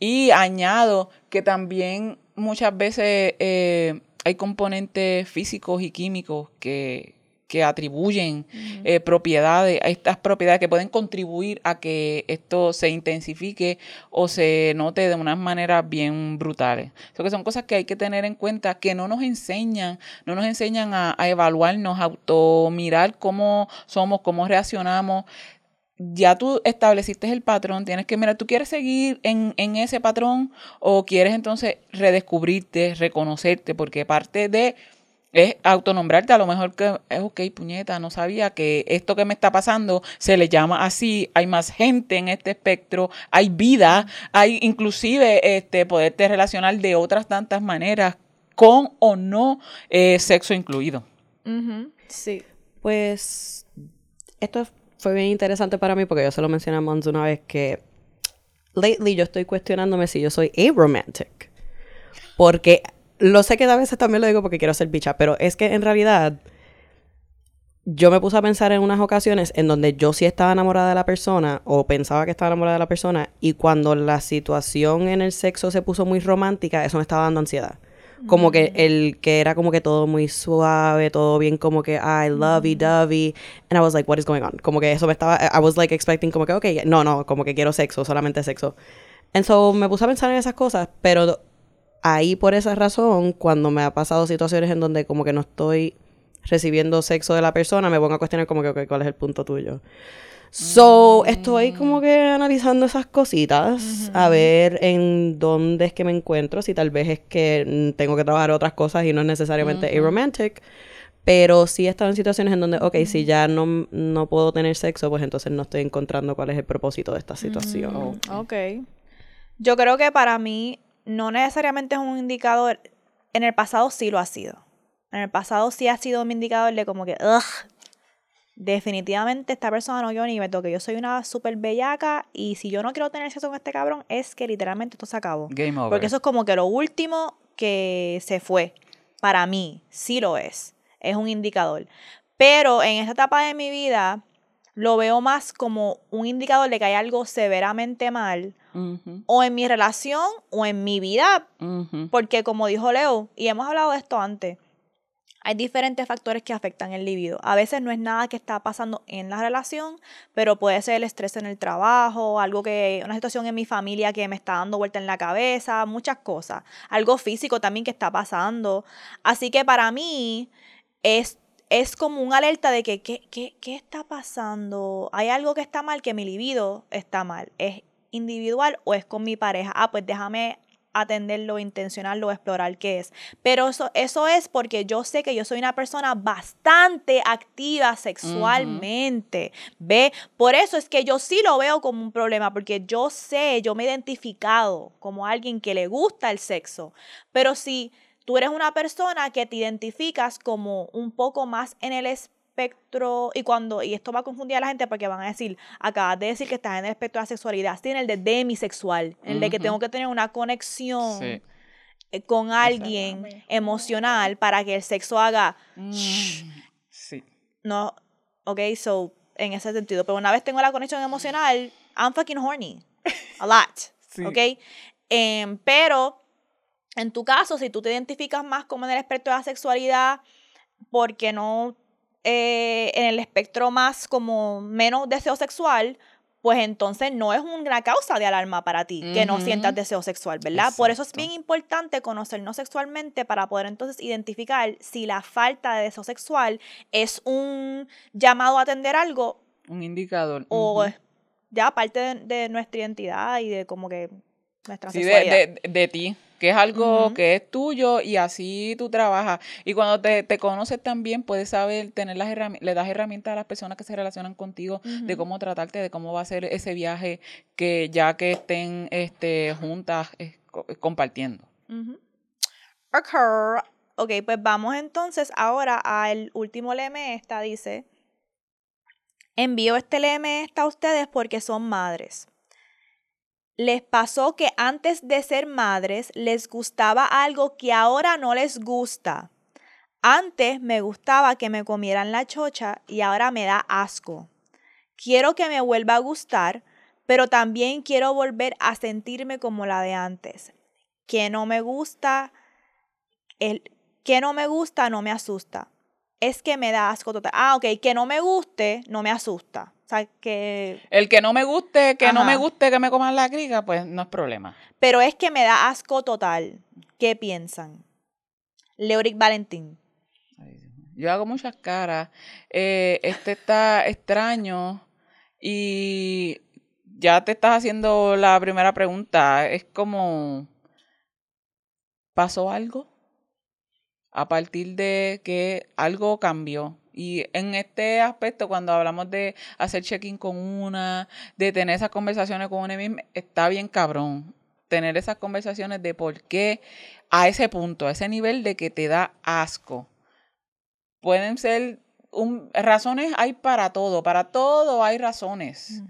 Y añado que también muchas veces eh, hay componentes físicos y químicos que, que atribuyen eh, propiedades, a estas propiedades que pueden contribuir a que esto se intensifique o se note de unas maneras bien brutales. Eso que son cosas que hay que tener en cuenta que no nos enseñan, no nos enseñan a, a evaluarnos, a automirar cómo somos, cómo reaccionamos ya tú estableciste el patrón, tienes que mirar, ¿tú quieres seguir en, en ese patrón o quieres entonces redescubrirte, reconocerte? Porque parte de es autonombrarte, a lo mejor que es ok, puñeta, no sabía que esto que me está pasando se le llama así, hay más gente en este espectro, hay vida, hay inclusive este poderte relacionar de otras tantas maneras, con o no eh, sexo incluido. Ujú, Sí. Pues esto fue bien interesante para mí porque yo se lo mencioné a Mons una vez que lately yo estoy cuestionándome si yo soy aromantic. Porque lo sé que a veces también lo digo porque quiero ser bicha, pero es que en realidad yo me puse a pensar en unas ocasiones en donde yo sí estaba enamorada de la persona o pensaba que estaba enamorada de la persona y cuando la situación en el sexo se puso muy romántica, eso me estaba dando ansiedad. Como que el que era como que todo muy suave, todo bien como que I lovey dovey and I was like what is going on? Como que eso me estaba I was like expecting como que okay, no, no, como que quiero sexo, solamente sexo. And so me puse a pensar en esas cosas, pero ahí por esa razón cuando me ha pasado situaciones en donde como que no estoy recibiendo sexo de la persona, me pongo a cuestionar como que okay, cuál es el punto tuyo. So, estoy como que analizando esas cositas, a ver en dónde es que me encuentro, si tal vez es que mm, tengo que trabajar otras cosas y no es necesariamente aromantic, pero sí he estado en situaciones en donde, ok, si ya no, no puedo tener sexo, pues entonces no estoy encontrando cuál es el propósito de esta situación. Ok. Yo creo que para mí no necesariamente es un indicador. En el pasado sí lo ha sido. En el pasado sí ha sido mi indicador de como que, ugh, definitivamente esta persona no quiero ni me toque. Yo soy una súper bellaca y si yo no quiero tener sexo con este cabrón es que literalmente esto se acabó. Game over. Porque eso es como que lo último que se fue. Para mí, sí lo es. Es un indicador. Pero en esta etapa de mi vida, lo veo más como un indicador de que hay algo severamente mal O en mi relación o en mi vida, porque como dijo Leo, y hemos hablado de esto antes, hay diferentes factores que afectan el libido. A veces no es nada que está pasando en la relación, pero puede ser el estrés en el trabajo, algo que, una situación en mi familia que me está dando vuelta en la cabeza, muchas cosas. Algo físico también que está pasando. Así que para mí es, es como un alerta de que, ¿qué, qué, qué está pasando? Hay algo que está mal, que mi libido está mal. ¿Es individual o es con mi pareja? Ah, pues déjame atenderlo, intencionarlo, explorar qué es. Pero eso, eso es porque yo sé que yo soy una persona bastante activa sexualmente. ¿Ve? Por eso es que yo sí lo veo como un problema, porque yo sé, yo me he identificado como alguien que le gusta el sexo. Pero si tú eres una persona que te identificas como un poco más en el espectro, y cuando, y esto va a confundir a la gente porque van a decir, acabas de decir que estás en el espectro de la sexualidad, sí, en el de demisexual, en el de que tengo que tener una conexión Sí. eh, con alguien emocional para que el sexo haga, Mm, Sí. no, ok, so, en ese sentido, pero una vez tengo la conexión emocional, I'm fucking horny, a lot, Sí. ok, Em, pero en tu caso, si tú te identificas más como en el espectro de la sexualidad, porque no eh, en el espectro más como menos deseo sexual, pues entonces no es una causa de alarma para ti que no sientas deseo sexual, ¿verdad? Por eso es bien importante conocernos sexualmente para poder entonces identificar si la falta de deseo sexual es un llamado a atender algo Un indicador. o ujú. es ya parte de, de nuestra identidad y de como que nuestra Sí, de, sexualidad. de, de ti, que es algo que es tuyo y así tú trabajas. Y cuando te, te conoces también, puedes saber, tener las herramientas, le das herramientas a las personas que se relacionan contigo de cómo tratarte, de cómo va a ser ese viaje que ya que estén este, juntas eh, co- compartiendo. Ok, pues vamos entonces ahora al último leme esta, dice. Envío este esta a ustedes porque son madres. Les pasó que antes de ser madres les gustaba algo que ahora no les gusta. Antes me gustaba que me comieran la chocha y ahora me da asco. Quiero que me vuelva a gustar, pero también quiero volver a sentirme como la de antes. Que no me gusta, el que no me gusta no me asusta. Es que me da asco total. Ah, ok, que no me guste no me asusta. O sea, que... El que no me guste, que no me guste que me coman la griga, pues no es problema. Pero es que me da asco total. ¿Qué piensan? Leoric Valentín. Yo hago muchas caras. Eh, este está extraño y ya te estás haciendo la primera pregunta. Es como, ¿pasó algo? A partir de que algo cambió. Y en este aspecto, cuando hablamos de hacer check-in con una, de tener esas conversaciones con una misma, está bien cabrón. Tener esas conversaciones de por qué a ese punto, a ese nivel de que te da asco pueden ser un, razones hay para todo, para todo hay razones,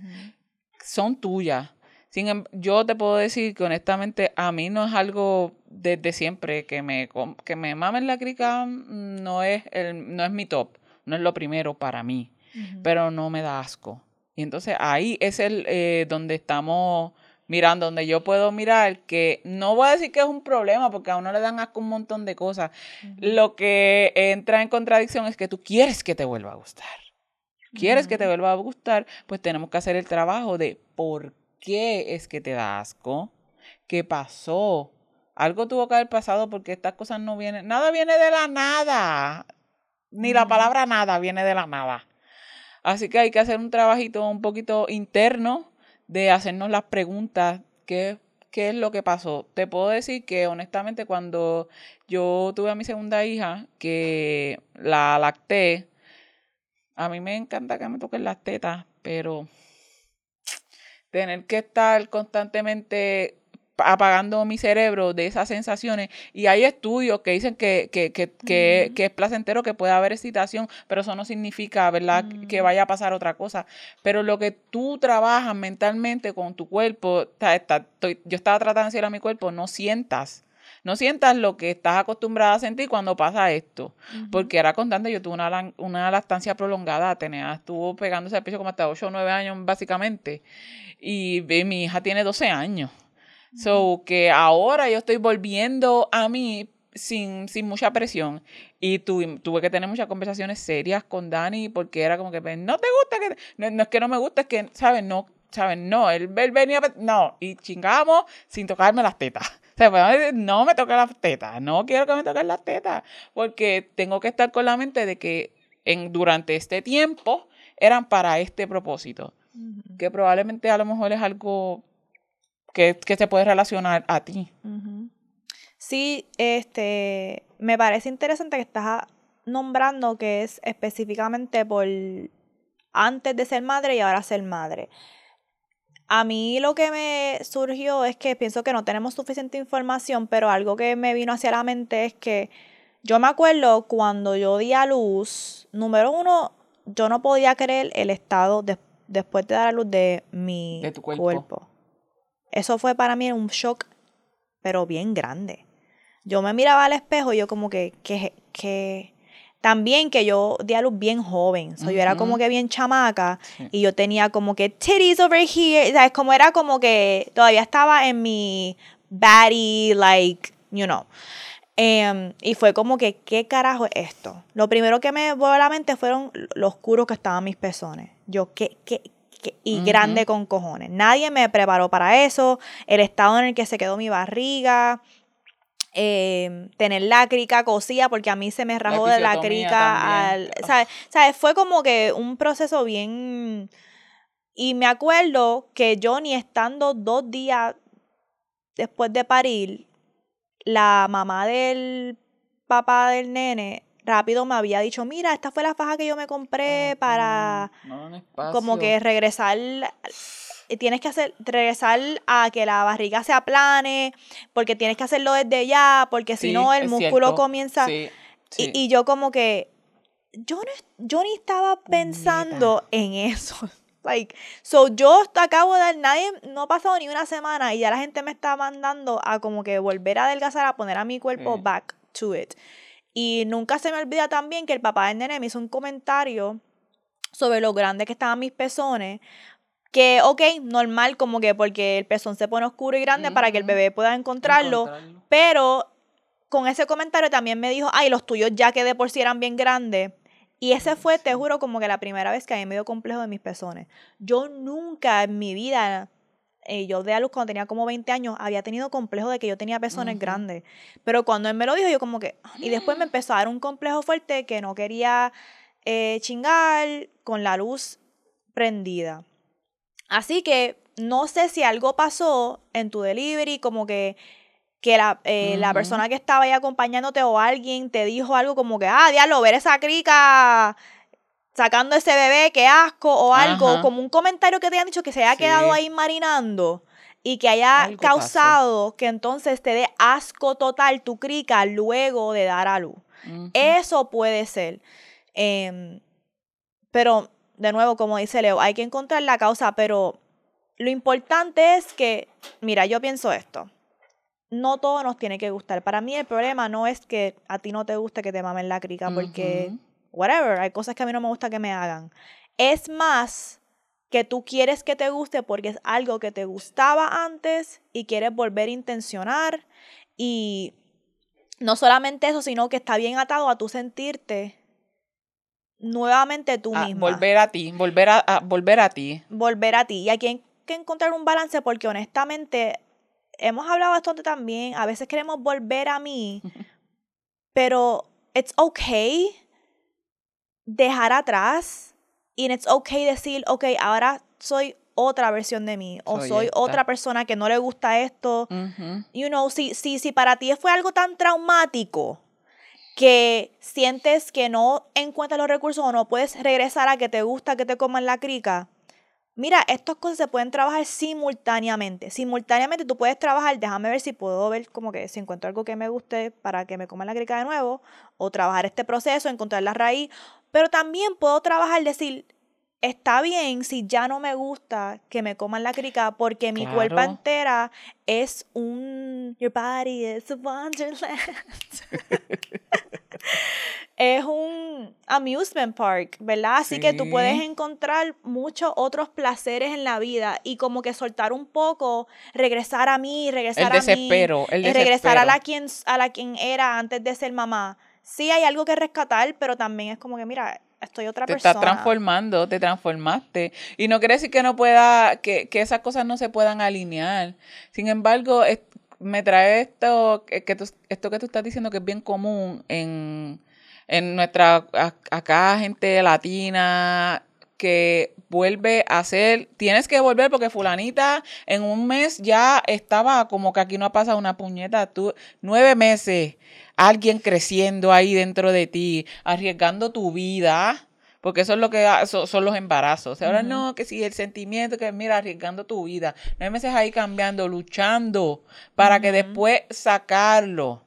son tuyas. Sin em- yo te puedo decir que honestamente a mí no es algo desde siempre que me que me mamen la crica mm, no es el no es mi top, no es lo primero para mí, pero no me da asco. Y entonces ahí es el eh, donde estamos mirando, donde yo puedo mirar que no voy a decir que es un problema porque a uno le dan asco un montón de cosas, lo que entra en contradicción es que tú quieres que te vuelva a gustar. Quieres que te vuelva a gustar, pues tenemos que hacer el trabajo de por qué es que te da asco, qué pasó. Algo tuvo que haber pasado porque estas cosas no vienen, nada viene de la nada. Ni la palabra nada viene de la nada. Así que hay que hacer un trabajito un poquito interno de hacernos las preguntas, ¿qué, qué es lo que pasó? Te puedo decir que honestamente cuando yo tuve a mi segunda hija, que la lacté, a mí me encanta que me toquen las tetas, pero tener que estar constantemente apagando mi cerebro de esas sensaciones. Y hay estudios que dicen que, que, que, que, que es placentero, que puede haber excitación, pero eso no significa, ¿verdad?, que Mm. vaya a pasar otra cosa. Pero lo que tú trabajas mentalmente con tu cuerpo, ta- estoy- yo estaba tratando de decir a mi cuerpo, no sientas No sientas lo que estás acostumbrada a sentir cuando pasa esto. Porque era constante. Yo tuve una, una lactancia prolongada. Tenía, estuvo pegándose al pecho como hasta 8 o 9 años, básicamente. Y ve, mi hija tiene 12 años. So, que ahora yo estoy volviendo a mí sin, sin mucha presión. Y tuve, tuve que tener muchas conversaciones serias con Dani porque era como que, "Ven, no te gusta que... No, no es que no me gusta, es que, ¿sabes? No, ¿sabes? No, él, él venía... No, y chingamos sin tocarme las tetas. O sea, podemos decir, no me toques las tetas, no quiero que me toquen las tetas, porque tengo que estar con la mente de que en, durante este tiempo eran para este propósito, que probablemente a lo mejor es algo que, que se puede relacionar a ti. Sí, este, me parece interesante que estás nombrando que es específicamente por antes de ser madre y ahora ser madre. A mí lo que me surgió es que pienso que no tenemos suficiente información, pero algo que me vino hacia la mente es que yo me acuerdo cuando yo di a luz, número uno, yo no podía creer el estado des- después de dar a luz de mi De tu cuerpo. cuerpo. Eso fue para mí un shock, pero bien grande. Yo me miraba al espejo y yo como que, que, que también que yo di a luz bien joven, so, yo era como que bien chamaca Sí. y yo tenía como que titties over here, ¿sabes? Como era como que todavía estaba en mi baddie, like, you know. Em, y fue como que, ¿qué carajo es esto? Lo primero que me volvió a la mente fueron lo oscuros que estaban mis pezones. Yo, ¿qué, qué, Y grande con cojones. Nadie me preparó para eso. El estado en el que se quedó mi barriga. em, tener la crica cosida porque a mí se me rajó de la crica al. ¿sabes? Fue como que un proceso bien y me acuerdo que yo ni estando dos días después de parir, la mamá del papá del nene rápido me había dicho, mira, esta fue la faja que yo me compré para No, como que regresar, eh, tienes que hacer, regresar a que la barriga se aplane, porque tienes que hacerlo desde ya, porque si no el músculo cierto. comienza... Sí, sí. Y, y yo como que, yo, no, yo ni estaba pensando en eso. Like, so yo acabo de dar, nadie, no ha pasado ni una semana y ya la gente me está mandando a como que volver a adelgazar, a poner a mi cuerpo back to it. Y nunca se me olvida también que el papá del nene me hizo un comentario sobre lo grande que estaban mis pezones. Que, ok, normal, como que porque el pezón se pone oscuro y grande para que el bebé pueda encontrarlo. Encontrarlo. Pero con ese comentario también me dijo, ay, los tuyos ya que de por sí eran bien grandes. Y ese fue, te juro, como que la primera vez que a mí me dio complejo de mis pezones. Yo nunca en mi vida, eh, yo de a luz cuando tenía como 20 años, había tenido complejo de que yo tenía pezones grandes. Pero cuando él me lo dijo, yo como que... Y después me empezó a dar un complejo fuerte que no quería eh, chingar con la luz prendida. Así que no sé si algo pasó en tu delivery, como que, que la, eh, la persona que estaba ahí acompañándote o alguien te dijo algo como que, ah, diablo, ver esa crica sacando ese bebé, qué asco, o algo, Ajá. como un comentario que te hayan dicho que se haya quedado ahí marinando y que haya Algo pasó. causado que entonces te dé asco total tu crica luego de dar a luz. Eso puede ser. Em, pero, de nuevo, como dice Leo, hay que encontrar la causa, pero lo importante es que, mira, yo pienso esto. No todo nos tiene que gustar. Para mí el problema no es que a ti no te guste que te mamen la crica, porque. Whatever, hay cosas que a mí no me gusta que me hagan. Es más que tú quieres que te guste porque es algo que te gustaba antes y quieres volver a intencionar y no solamente eso, sino que está bien atado a tu sentirte nuevamente tú Ah, misma. volver a ti, volver a, a- volver a ti. Volver a ti. Y aquí hay que encontrar un balance porque honestamente hemos hablado antes también. A veces queremos volver a mí, pero it's okay dejar atrás y it's okay decir, ok, ahora soy otra versión de mí o Soy otra persona que no le gusta esto Ujú. you know, si, si, si para ti fue algo tan traumático que sientes que no encuentras los recursos o no puedes regresar a que te gusta que te coman la crica, mira, estas cosas se pueden trabajar simultáneamente. Simultáneamente tú puedes trabajar, déjame ver si puedo ver como que si encuentro algo que me guste para que me coman la crica de nuevo, o trabajar este proceso, encontrar la raíz, pero también puedo trabajar, decir, está bien si ya no me gusta que me coman la crica porque mi cuerpo entera es un your body is a wonderland. es un amusement park, ¿verdad? Así que tú puedes encontrar muchos otros placeres en la vida y como que soltar un poco, regresar a mí, regresar El a mí, desespero, el eh, regresar a la desespero. quien a la quien era antes de ser mamá. Sí hay algo que rescatar, pero también es como que mira, estoy otra te persona. estás transformando, te transformaste. Y no quiere decir que no pueda, que, que esas cosas no se puedan alinear. Sin embargo, es- me trae esto que, tú- esto que tú estás diciendo que es bien común en, en nuestra, acá gente latina que vuelve a ser, tienes que volver porque fulanita en un mes ya estaba como que aquí no ha pasado una puñeta, tú, nueve meses, alguien creciendo ahí dentro de ti, arriesgando tu vida, porque eso es lo que son los embarazos. Ahora no, que si el sentimiento, que mira, arriesgando tu vida, nueve meses ahí cambiando, luchando, para que después sacarlo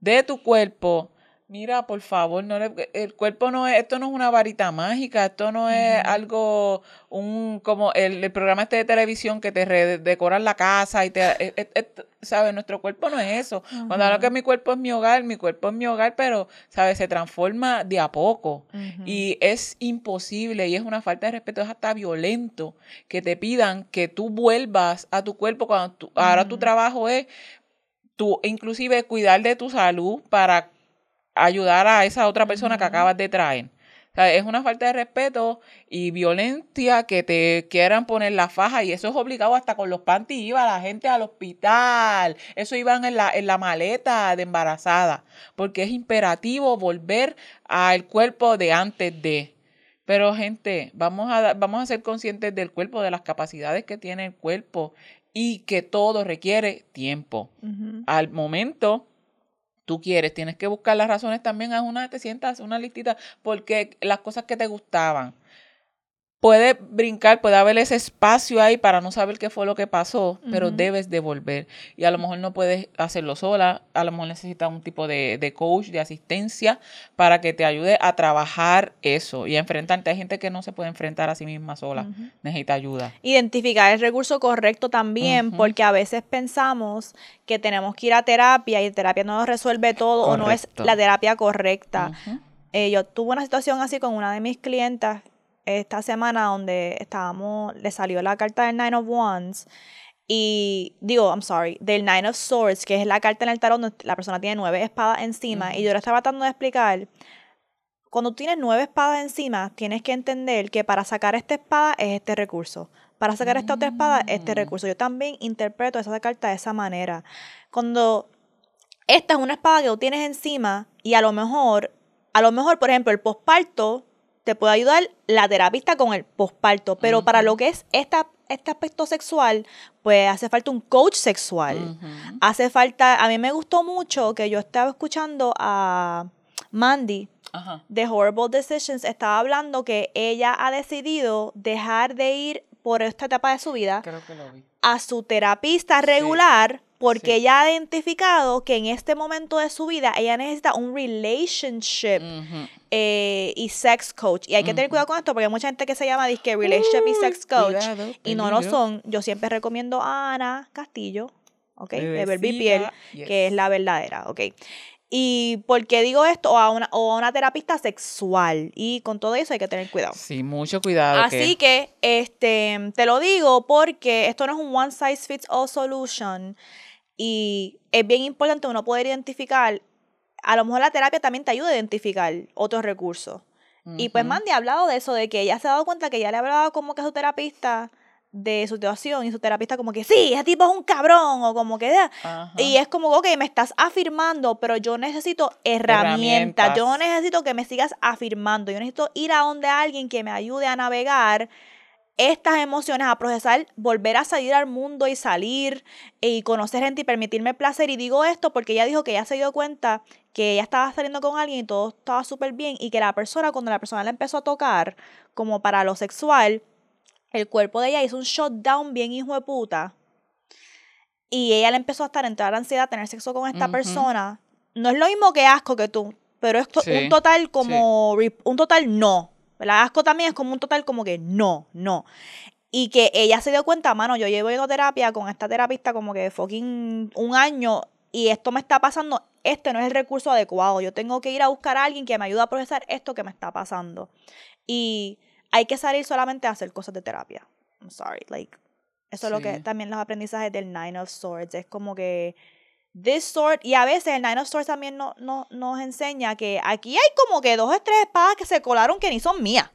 de tu cuerpo. Mira, por favor, no le- el cuerpo no es, esto no es una varita mágica, esto no es algo, un, como el, el programa este de televisión que te redecoran la casa y te, eh, eh, eh, ¿sabes? Nuestro cuerpo no es eso. Cuando hablo que mi cuerpo es mi hogar, mi cuerpo es mi hogar, pero, ¿sabes? Se transforma de a poco. Y es imposible y es una falta de respeto, es hasta violento que te pidan que tú vuelvas a tu cuerpo cuando tú- ahora tu trabajo es tú inclusive cuidar de tu salud para ayudar a esa otra persona que acabas de traer. O sea, es una falta de respeto y violencia que te quieran poner la faja y eso es obligado hasta con los panties. Iba la gente al hospital, eso iban en la, en la maleta de embarazada, porque es imperativo volver al cuerpo de antes de. Pero gente, vamos a, vamos a ser conscientes del cuerpo, de las capacidades que tiene el cuerpo y que todo requiere tiempo. Al momento tú quieres, tienes que buscar las razones también, haz una, te sientas una listita, porque las cosas que te gustaban. Puede brincar, puede haber ese espacio ahí para no saber qué fue lo que pasó, pero debes devolver. Y a lo mejor no puedes hacerlo sola, a lo mejor necesitas un tipo de, de coach, de asistencia, para que te ayude a trabajar eso y a enfrentarte. Hay gente que no se puede enfrentar a sí misma sola, necesita ayuda. Identificar el recurso correcto también, porque a veces pensamos que tenemos que ir a terapia y terapia no nos resuelve todo o no es la terapia correcta. Eh, yo tuve una situación así con una de mis clientas esta semana donde estábamos, le salió la carta del Nine of Wands y digo, I'm sorry, del Nine of Swords, que es la carta en el tarot donde la persona tiene nueve espadas encima y yo le estaba tratando de explicar, cuando tienes nueve espadas encima, tienes que entender que para sacar esta espada es este recurso. Para sacar esta otra espada, este Mm. recurso. Yo también interpreto esa carta de esa manera. Cuando esta es una espada que tú tienes encima y a lo mejor, a lo mejor, por ejemplo, el posparto te puede ayudar la terapista con el posparto, pero para lo que es esta, este aspecto sexual, pues hace falta un coach sexual. Hace falta, a mí me gustó mucho que yo estaba escuchando a Mandy de Horrible Decisions, estaba hablando que ella ha decidido dejar de ir por esta etapa de su vida Creo que lo vi. a su terapista regular porque sí. ella ha identificado que en este momento de su vida ella necesita un relationship eh, y sex coach. Y hay que tener cuidado con esto porque hay mucha gente que se llama disque relationship y sex coach cuidado, y no lo son. Yo siempre recomiendo a Ana Castillo, ¿ok? De Bebecita, Piel, que es la verdadera, ¿ok? Y por qué digo esto, o a una, o a una terapista sexual. Y con todo eso hay que tener cuidado. Sí, mucho cuidado. Así que, este, te lo digo porque esto no es un one size fits all solution y es bien importante uno poder identificar, a lo mejor la terapia también te ayuda a identificar otros recursos. Y pues. Mandy ha hablado de eso, de que ella se ha dado cuenta que ya le ha hablado como que a su terapista de su situación y su terapista como que sí, ese tipo es un cabrón o como que... Ajá. Y es como, ok, me estás afirmando, pero yo necesito herramientas. Yo necesito que me sigas afirmando. Yo necesito ir a donde alguien que me ayude a navegar estas emociones, a procesar, volver a salir al mundo y salir y conocer gente y permitirme placer. Y digo esto porque ella dijo que ella se dio cuenta que ella estaba saliendo con alguien y todo estaba súper bien y que la persona, cuando la persona la empezó a tocar, como para lo sexual, el cuerpo de ella hizo un shutdown bien hijo de puta. Y ella le empezó a estar entrar ansiedad a tener sexo con esta persona. No es lo mismo que asco que tú, pero es Sí, un total como un total no. ¿Verdad? Asco también es como un total como que no, no. Y que ella se dio cuenta, mano, yo llevo yendo terapia con esta terapista como que fucking un año y esto me está pasando, este no es el recurso adecuado. Yo tengo que ir a buscar a alguien que me ayude a procesar esto que me está pasando. Y hay que salir solamente a hacer cosas de terapia. I'm sorry, like eso es lo que Sí. también los aprendizajes del Nine of Swords es como que this sword y a veces el Nine of Swords también no, no- nos enseña que aquí hay como que dos o tres espadas que se colaron que ni son mías.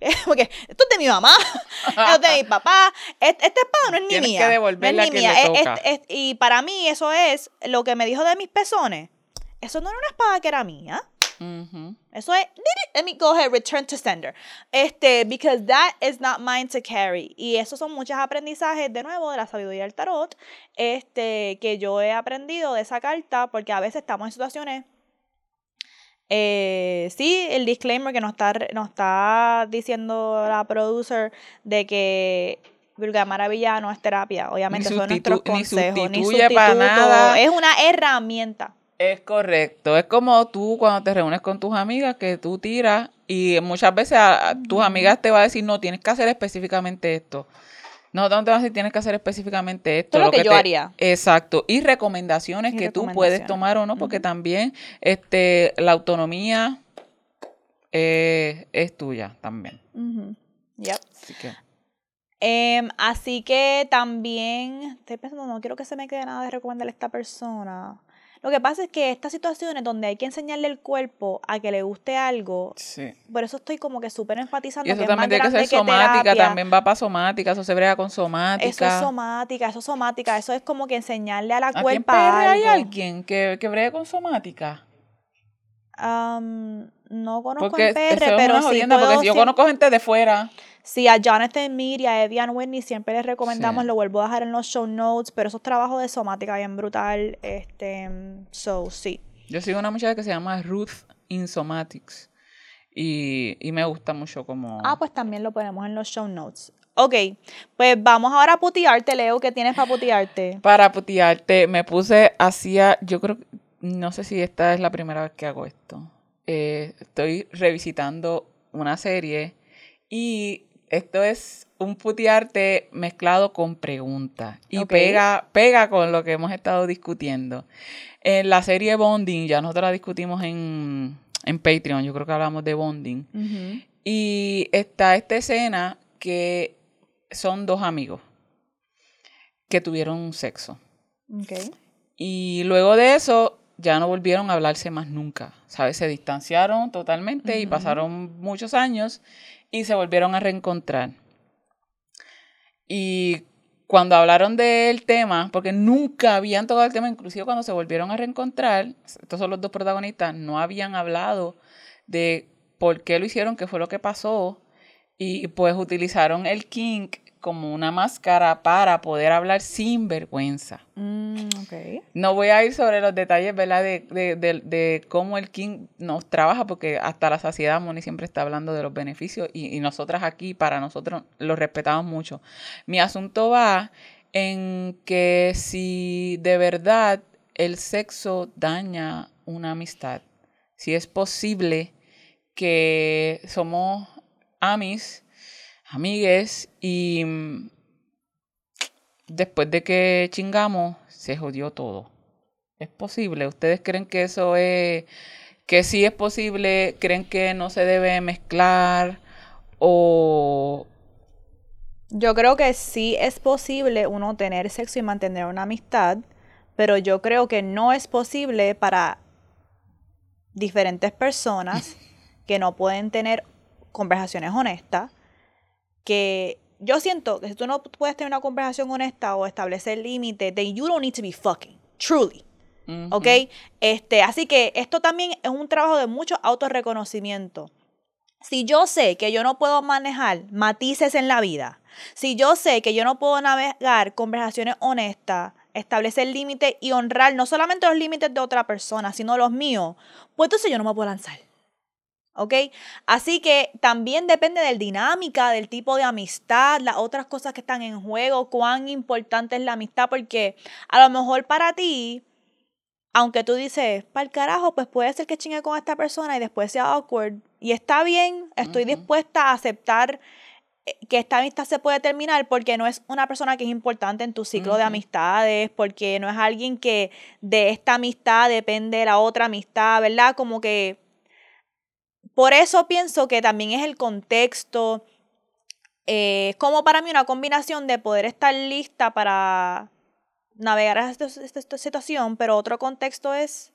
Porque esto es de mi mamá, esto es de mi papá, es- esta espada no es ni Tienes que mía. no es ni mía. es- y para mí eso es lo que me dijo de mis pezones. Eso no era una espada que era mía. Ujú. Eso es, let me go ahead, return to sender. Este, because that is not mine to carry. Y esos son muchos aprendizajes, de nuevo, de la sabiduría del tarot, este, que yo he aprendido de esa carta, porque a veces estamos en situaciones, eh, sí, el disclaimer que nos está, nos está diciendo la producer de que Vulgar Maravilla no es terapia, obviamente Ni son nuestros ni consejos, ni sustituye para nada. es una herramienta. Es correcto. Es como tú cuando te reúnes con tus amigas que tú tiras y muchas veces a, a tus amigas te va a decir, no, tienes que hacer específicamente esto. No, no te vas a decir, tienes que hacer específicamente esto. Es lo que yo te- haría. Exacto. Y recomendaciones Y que tú puedes tomar o no, porque también este, la autonomía eh, es tuya también. Yep. Así que, Em, así que también estoy pensando, no quiero que se me quede nada de recomendarle a esta persona. Lo que pasa es que estas situaciones donde hay que enseñarle el cuerpo a que le guste algo, sí. por eso estoy como que súper enfatizando Y eso que es también más tiene que ser somática, terapia. también va para somática, eso se brega con somática. Eso es somática, eso es somática, eso es como que enseñarle a la en cuerpa PR hay alguien que, que bregue con somática. Am, no conozco Porque en PR, es pero sí puedo porque yo siem- conozco gente de fuera. Sí, a Jonathan Mead y a Evian Whitney siempre les recomendamos, Sí. lo vuelvo a dejar en los show notes, pero esos trabajos de somática bien brutal, este, so, sí. Yo sigo una muchacha que se llama Ruth Insomatics. Y, y me gusta mucho como... Ah, pues también lo ponemos en los show notes. Ok, pues vamos ahora a putearte, Leo, ¿qué tienes para putearte? Para putearte, me puse, hacía, yo creo, no sé si esta es la primera vez que hago esto. Eh, estoy revisitando una serie y esto es un putearte mezclado con preguntas. Y pega, pega con lo que hemos estado discutiendo. En la serie Bonding, ya nosotros la discutimos en, en Patreon, yo creo que hablamos de Bonding. Y está esta escena que son dos amigos que tuvieron sexo. Y luego de eso ya no volvieron a hablarse más nunca. ¿Sabes? Se distanciaron totalmente y pasaron muchos años y se volvieron a reencontrar. Y cuando hablaron del tema, porque nunca habían tocado el tema, inclusive cuando se volvieron a reencontrar, estos son los dos protagonistas, no habían hablado de por qué lo hicieron, qué fue lo que pasó, y pues utilizaron el kink como una máscara para poder hablar sin vergüenza. Mm. No voy a ir sobre los detalles, ¿verdad? De, de, de, de cómo el King nos trabaja, porque hasta la saciedad Moni siempre está hablando de los beneficios y, y nosotras aquí, para nosotros, lo respetamos mucho. Mi asunto va en que si de verdad el sexo daña una amistad, si es posible que somos amis, amigues y mm, después de que chingamos, se jodió todo. ¿Es posible? ¿Ustedes creen que eso es, que sí es posible? ¿Creen que no se debe mezclar? ¿O Yo creo que sí es posible uno tener sexo y mantener una amistad, pero yo creo que no es posible para diferentes personas que no pueden tener conversaciones honestas, que yo siento que si tú no puedes tener una conversación honesta o establecer límites, then you don't need to be fucking, truly. Ujú. ¿Ok? Este, así que esto también es un trabajo de mucho autorreconocimiento. Si yo sé que yo no puedo manejar matices en la vida, si yo sé que yo no puedo navegar conversaciones honestas, establecer límites y honrar no solamente los límites de otra persona, sino los míos, pues entonces yo no me puedo lanzar. ¿Ok? Así que también depende de la dinámica, del tipo de amistad, las otras cosas que están en juego, cuán importante es la amistad, porque a lo mejor para ti, aunque tú dices, para el carajo, pues puede ser que chingue con esta persona y después sea awkward, Y está bien, estoy dispuesta a aceptar eh, que esta amistad se puede terminar porque no es una persona que es importante en tu ciclo de amistades, porque no es alguien que de esta amistad depende la otra amistad, ¿verdad? Como que por eso pienso que también es el contexto, eh, como para mí una combinación de poder estar lista para navegar esta, esta situación, pero otro contexto es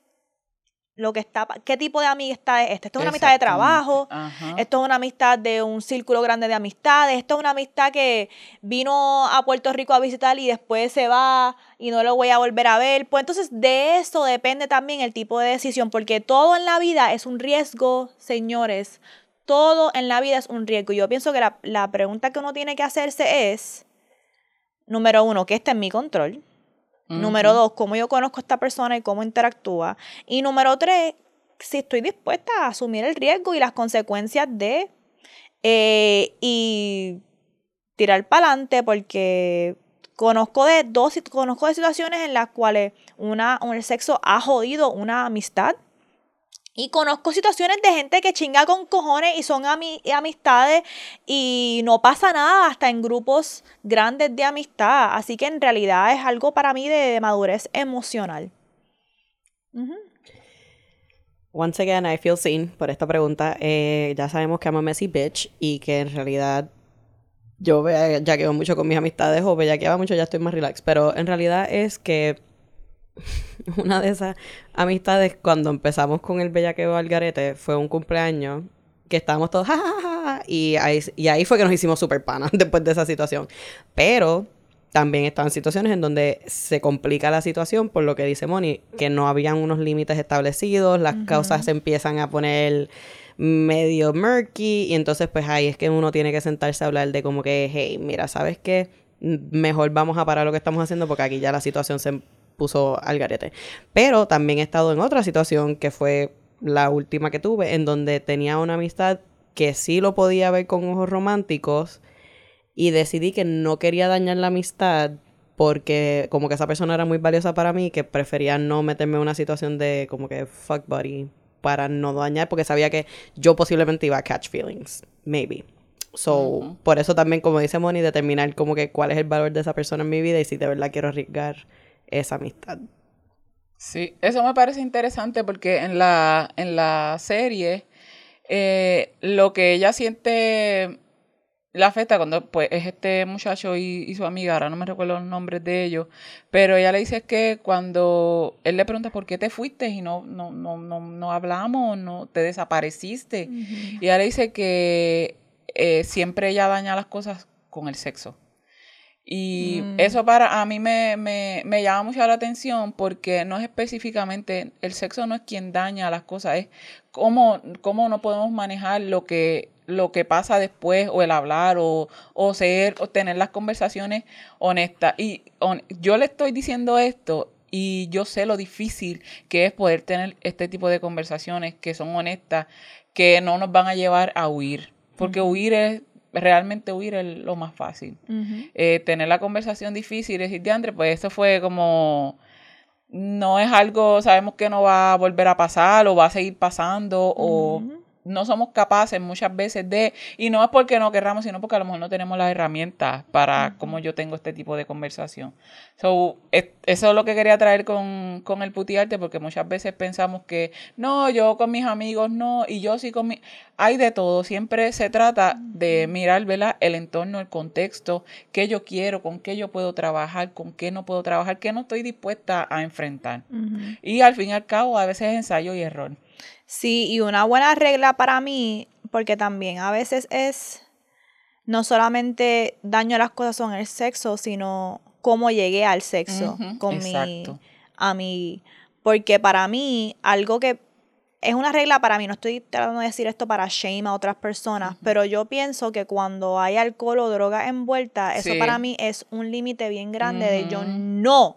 lo que está, qué tipo de amistad es esta. Esto es una amistad de trabajo, esto es una amistad de un círculo grande de amistades, esto es una amistad que vino a Puerto Rico a visitar y después se va y no lo voy a volver a ver. Pues entonces de eso depende también el tipo de decisión, porque todo en la vida es un riesgo, señores. Todo en la vida es un riesgo. Yo pienso que la, la pregunta que uno tiene que hacerse es, número uno, ¿qué está en mi control? Número dos, cómo yo conozco a esta persona y cómo interactúa. Y número tres, si estoy dispuesta a asumir el riesgo y las consecuencias de eh, y tirar para adelante porque conozco de dos conozco de situaciones en las cuales una, el sexo ha jodido una amistad y conozco situaciones de gente que chinga con cojones y son amistades y no pasa nada hasta en grupos grandes de amistad. Así que en realidad es algo para mí de, madurez emocional. Once again, I feel seen por esta pregunta. Eh, ya sabemos que amo a Messi bitch y que en realidad yo ya quedo mucho con mis amistades o ya quedaba mucho, ya estoy más relax. Pero en realidad es que una de esas amistades cuando empezamos con el bellaqueo al garete fue un cumpleaños que estábamos todos y ahí, y ahí fue que nos hicimos super panas después de esa situación. Pero también estaban situaciones en donde se complica la situación por lo que dice Moni, que no habían unos límites establecidos, las causas se empiezan a poner medio murky y entonces pues ahí es que uno tiene que sentarse a hablar de como que, hey, mira, ¿sabes qué? Mejor vamos a parar lo que estamos haciendo porque aquí ya la situación se puso al garete. Pero también he estado en otra situación que fue la última que tuve, en donde tenía una amistad que sí lo podía ver con ojos románticos y decidí que no quería dañar la amistad porque como que esa persona era muy valiosa para mí que prefería no meterme en una situación de como que fuck buddy para no dañar porque sabía que yo posiblemente iba a catch feelings, maybe. So, por eso también, como dice Moni, determinar como que cuál es el valor de esa persona en mi vida y si de verdad quiero arriesgar esa amistad. Sí, eso me parece interesante porque en la, en la serie eh, lo que ella siente la afecta cuando pues es este muchacho y, su amiga, ahora no me recuerdo los nombres de ellos, pero ella le dice que cuando él le pregunta por qué te fuiste y no, no, no, no, no hablamos, no te desapareciste, y ella le dice que eh, siempre ella daña las cosas con el sexo. Y mm. eso para a mí me, me, me, llama mucho la atención porque no es específicamente, el sexo no es quien daña las cosas, es cómo, cómo no podemos manejar lo que, lo que pasa después o el hablar o, o ser o tener las conversaciones honestas. Y yo le estoy diciendo esto y yo sé lo difícil que es poder tener este tipo de conversaciones que son honestas, que no nos van a llevar a huir. Porque huir es realmente huir es lo más fácil. Eh, tener la conversación difícil y decir, Andre, pues eso fue como, no es algo, sabemos que no va a volver a pasar o va a seguir pasando o no somos capaces muchas veces de, y no es porque no querramos, sino porque a lo mejor no tenemos las herramientas para como yo tengo este tipo de conversación. So, eso es lo que quería traer con, con el putiarte, porque muchas veces pensamos que no, yo con mis amigos no, y yo sí con mi... Hay de todo, siempre se trata de mirar ¿verdad? el entorno, el contexto, qué yo quiero, con qué yo puedo trabajar, con qué no puedo trabajar, qué no estoy dispuesta a enfrentar. Y al fin y al cabo, a veces es ensayo y error. Sí, y una buena regla para mí, porque también a veces es no solamente daño a las cosas son el sexo, sino cómo llegué al sexo con mi a mi porque para mí algo que es una regla para mí, no estoy tratando de decir esto para shame a otras personas, pero yo pienso que cuando hay alcohol o droga envuelta, eso para mí es un límite bien grande de yo no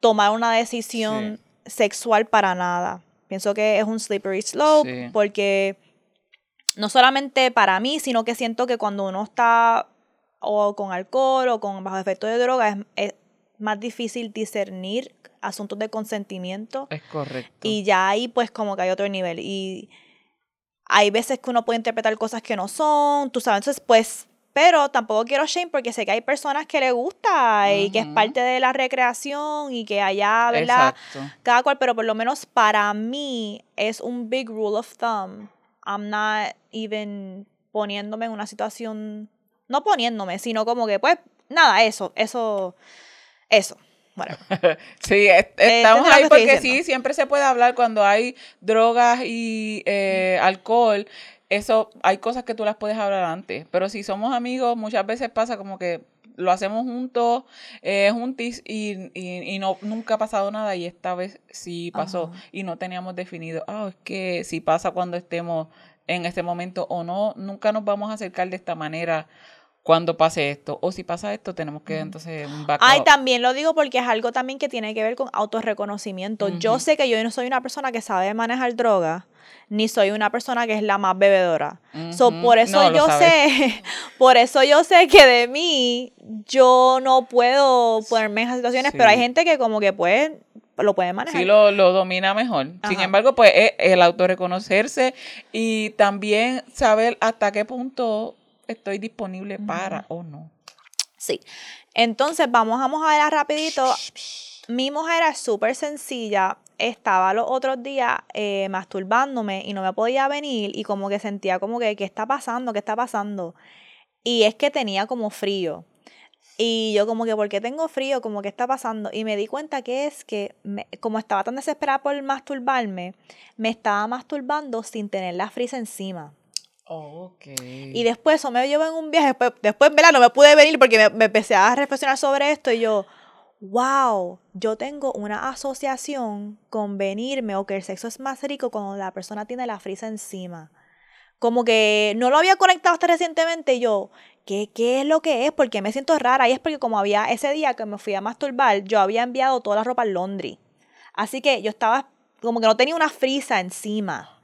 tomar una decisión sexual para nada. Pienso que es un slippery slope porque no solamente para mí, sino que siento que cuando uno está o con alcohol o con bajo efecto de droga es, más difícil discernir asuntos de consentimiento. Es correcto. Y ya ahí pues como que hay otro nivel. Y hay veces que uno puede interpretar cosas que no son, tú sabes, entonces pues, pero tampoco quiero shame porque sé que hay personas que le gusta y que es parte de la recreación y que allá, ¿verdad? Exacto. Cada cual, pero por lo menos para mí es un big rule of thumb. I'm not even poniéndome en una situación, no poniéndome, sino como que pues, nada, eso, eso, eso. Bueno, Sí, es- Eh, estamos ¿entendés lo ahí porque sí, siempre se puede hablar cuando hay drogas y eh, alcohol. Eso, hay cosas que tú las puedes hablar antes. Pero si somos amigos, muchas veces pasa como que lo hacemos juntos, eh, juntis, y, y, y no, nunca ha pasado nada. Y esta vez sí pasó. Ajá. Y no teníamos definido, ah, es que si pasa cuando estemos en este momento o no, nunca nos vamos a acercar de esta manera cuando pase esto. O si pasa esto, tenemos que entonces. Ay, también lo digo porque es algo también que tiene que ver con autorreconocimiento. Yo sé que yo no soy una persona que sabe manejar droga, ni soy una persona que es la más bebedora. So, por eso No, yo sé, por eso yo sé que de mí yo no puedo ponerme en esas situaciones, pero hay gente que como que puede, lo puede manejar. Sí, lo, lo domina mejor. Sin embargo, pues es el autorreconocerse y también saber hasta qué punto estoy disponible para o no. Sí. Entonces, vamos a mojarla rapidito. Mi mujer es súper sencilla. Estaba los otros días eh, masturbándome y no me podía venir y como que sentía como que, ¿qué está pasando? ¿Qué está pasando? Y es que tenía como frío. Y yo como que, ¿por qué tengo frío? Como que está pasando. Y me di cuenta que es que, me- como estaba tan desesperada por masturbarme, me estaba masturbando sin tener la frisa encima. Ok. Y después eso me llevó en un viaje. Después, después ¿verdad? no me pude venir porque me, me empecé a reflexionar sobre esto y yo, wow, yo tengo una asociación con venirme o que el sexo es más rico cuando la persona tiene la frisa encima. Como que no lo había conectado hasta recientemente y yo, ¿qué, ¿qué es lo que es? Porque me siento rara. Y es porque como había ese día que me fui a masturbar, yo había enviado toda la ropa al laundry. Así que yo estaba como que no tenía una frisa encima.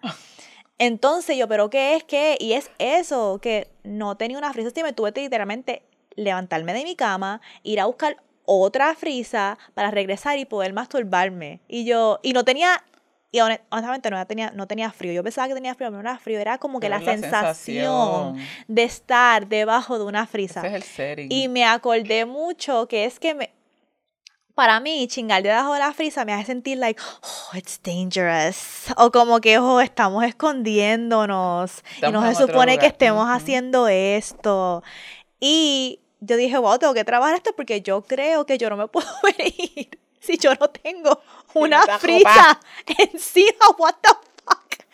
Entonces yo, ¿pero qué es qué? Y es eso, que no tenía una frisa encima tuve que literalmente levantarme de mi cama, ir a buscar otra frisa para regresar y poder masturbarme. Y yo, y no tenía, y hone- honestamente no tenía, no tenía frío. Yo pensaba que tenía frío, pero no era frío, era como que la, la sensación, sensación. de estar debajo de una frisa. Ese es el setting. Y me acordé mucho que es que me, para mí, chingar debajo de la frisa me hace sentir like, oh, it's dangerous. O como que, oh, estamos escondiéndonos. y Estamos no en se supone que estemos haciendo esto. Y yo dije, wow, tengo que trabajar esto porque yo creo que yo no me puedo venir si yo no tengo una esta frisa encima. What the fuck?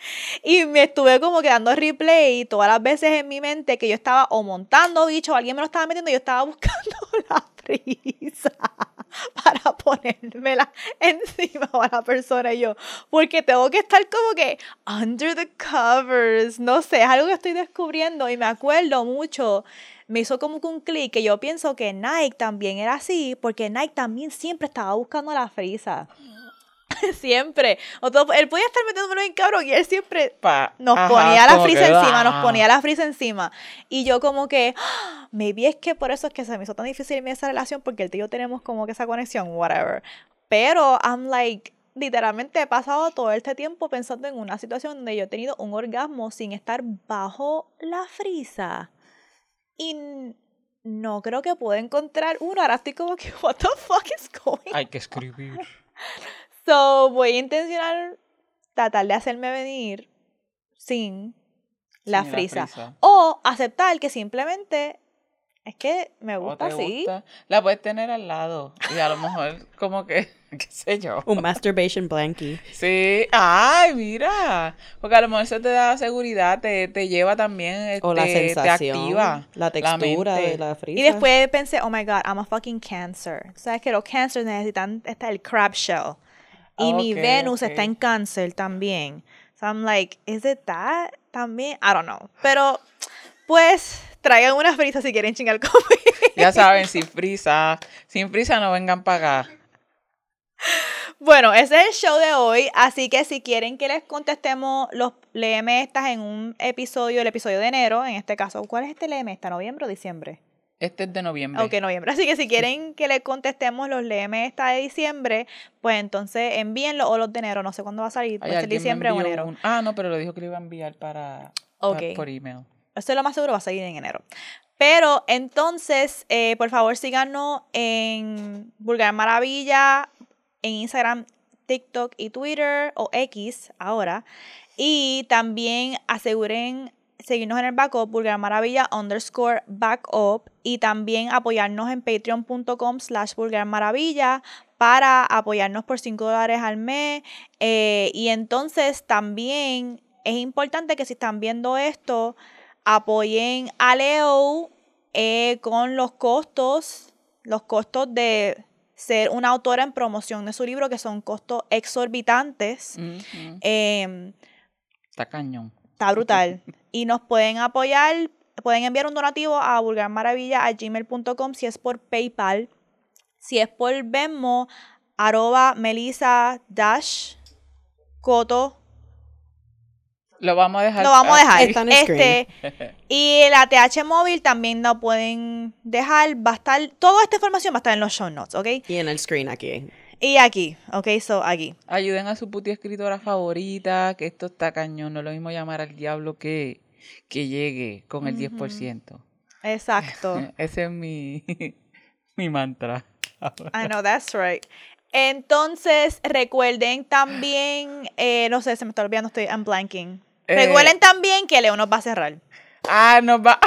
Y me estuve como quedando replay todas las veces en mi mente que yo estaba o montando bicho o alguien me lo estaba metiendo, yo estaba buscando la frisa para ponérmela encima a la persona. Y yo, porque tengo que estar como que under the covers, no sé, es algo que estoy descubriendo y me acuerdo mucho, me hizo como que un clic que yo pienso que Nike también era así, porque Nike también siempre estaba buscando la frisa. siempre. O todo- él podía estar metiéndolo en cabrón y él siempre Pa- nos ajá, ponía la frisa encima, nos ah. ponía la frisa encima. Y yo como que, "Ah, maybe es que por eso es que se me hizo tan difícil esa relación, porque él y yo tenemos como que esa conexión, whatever. Pero I'm like, literalmente he pasado todo este tiempo pensando en una situación donde yo he tenido un orgasmo sin estar bajo la frisa. Y no creo que pueda encontrar uno. Ahora estoy como que, what the fuck is going Hay que escribir. So, voy a intencionar tratar de hacerme venir sin la Sin frisa. O aceptar que simplemente es que me ¿O gusta te así. gusta? La puedes tener al lado. Y a lo mejor, como que, qué sé yo. Un masturbation blankie. Sí, ay, mira. Porque a lo mejor eso te da seguridad, te, te lleva también, O la este, te sensación, activa. la textura de la frisa. Y después pensé, oh my god, I'm a fucking cancer. ¿Sabes que los cancers necesitan está el crab shell? Y mi Venus está en cáncer también. So I'm like, is it that también? I don't know. Pero, pues, traigan una frisa si quieren chingar conmigo. Ya saben, sin prisa. Sin prisa no vengan para acá. Bueno, ese es el show de hoy, así que si quieren que les contestemos los léeme estas en un episodio, el episodio de enero, en este caso, ¿cuál es este léeme esta? ¿Noviembre o diciembre? Este es de noviembre. Ok, noviembre. Así que si quieren que le contestemos los LM esta de diciembre, pues entonces envíenlo o los de enero. No sé cuándo va a salir. Puede ser diciembre o enero. un- Ah, no, pero lo dijo que lo iba a enviar para, por email. Eso es lo más seguro, va a salir en enero. Pero entonces, eh, por favor, síganos en Vulgar Maravilla, en Instagram, TikTok y Twitter, o X ahora. Y también aseguren seguirnos en el backup, Vulgar Maravilla underscore backup. Y también apoyarnos en patreon.com slash Vulgar Maravilla para apoyarnos por 5 dólares al mes. Eh, y entonces también es importante que si están viendo esto, apoyen a Leo eh, con los costos, los costos de ser una autora en promoción de su libro, que son costos exorbitantes. Ujú. Eh, Está cañón. está brutal. Y nos pueden apoyar, pueden enviar un donativo a vulgarmaravilla.gmail.com si es por PayPal. Si es por Venmo, arroba melissa dash coto Lo vamos a dejar. Lo vamos a dejar. Está en el Este, y la TH móvil también lo pueden dejar. Va a estar, toda esta información va a estar en los show notes, ¿ok? Y en el screen aquí. Y aquí, ¿ok? So, aquí. Ayuden a su puti escritora favorita, que esto está cañón. No es lo mismo llamar al diablo que, que llegue con el 10%. Exacto. Ese es mi, mi mantra. I know, that's right. Entonces, recuerden también, eh, no sé, se me está olvidando, estoy, I'm blanking. Eh, Recuerden también que Leo nos va a cerrar. Ah, nos va.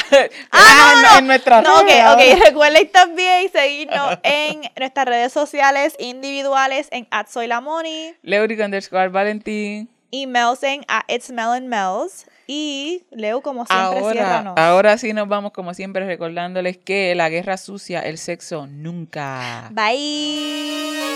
Ah, no, no, en nuestra No, ok, red ok. Recuerden también seguirnos en nuestras redes sociales individuales en @soylamoni. Leuric underscore Valentín. emails en a It's. Y Leo, como siempre, Ahora, ciérranos. ahora sí nos vamos, como siempre, recordándoles que la guerra sucia, el sexo nunca. Bye.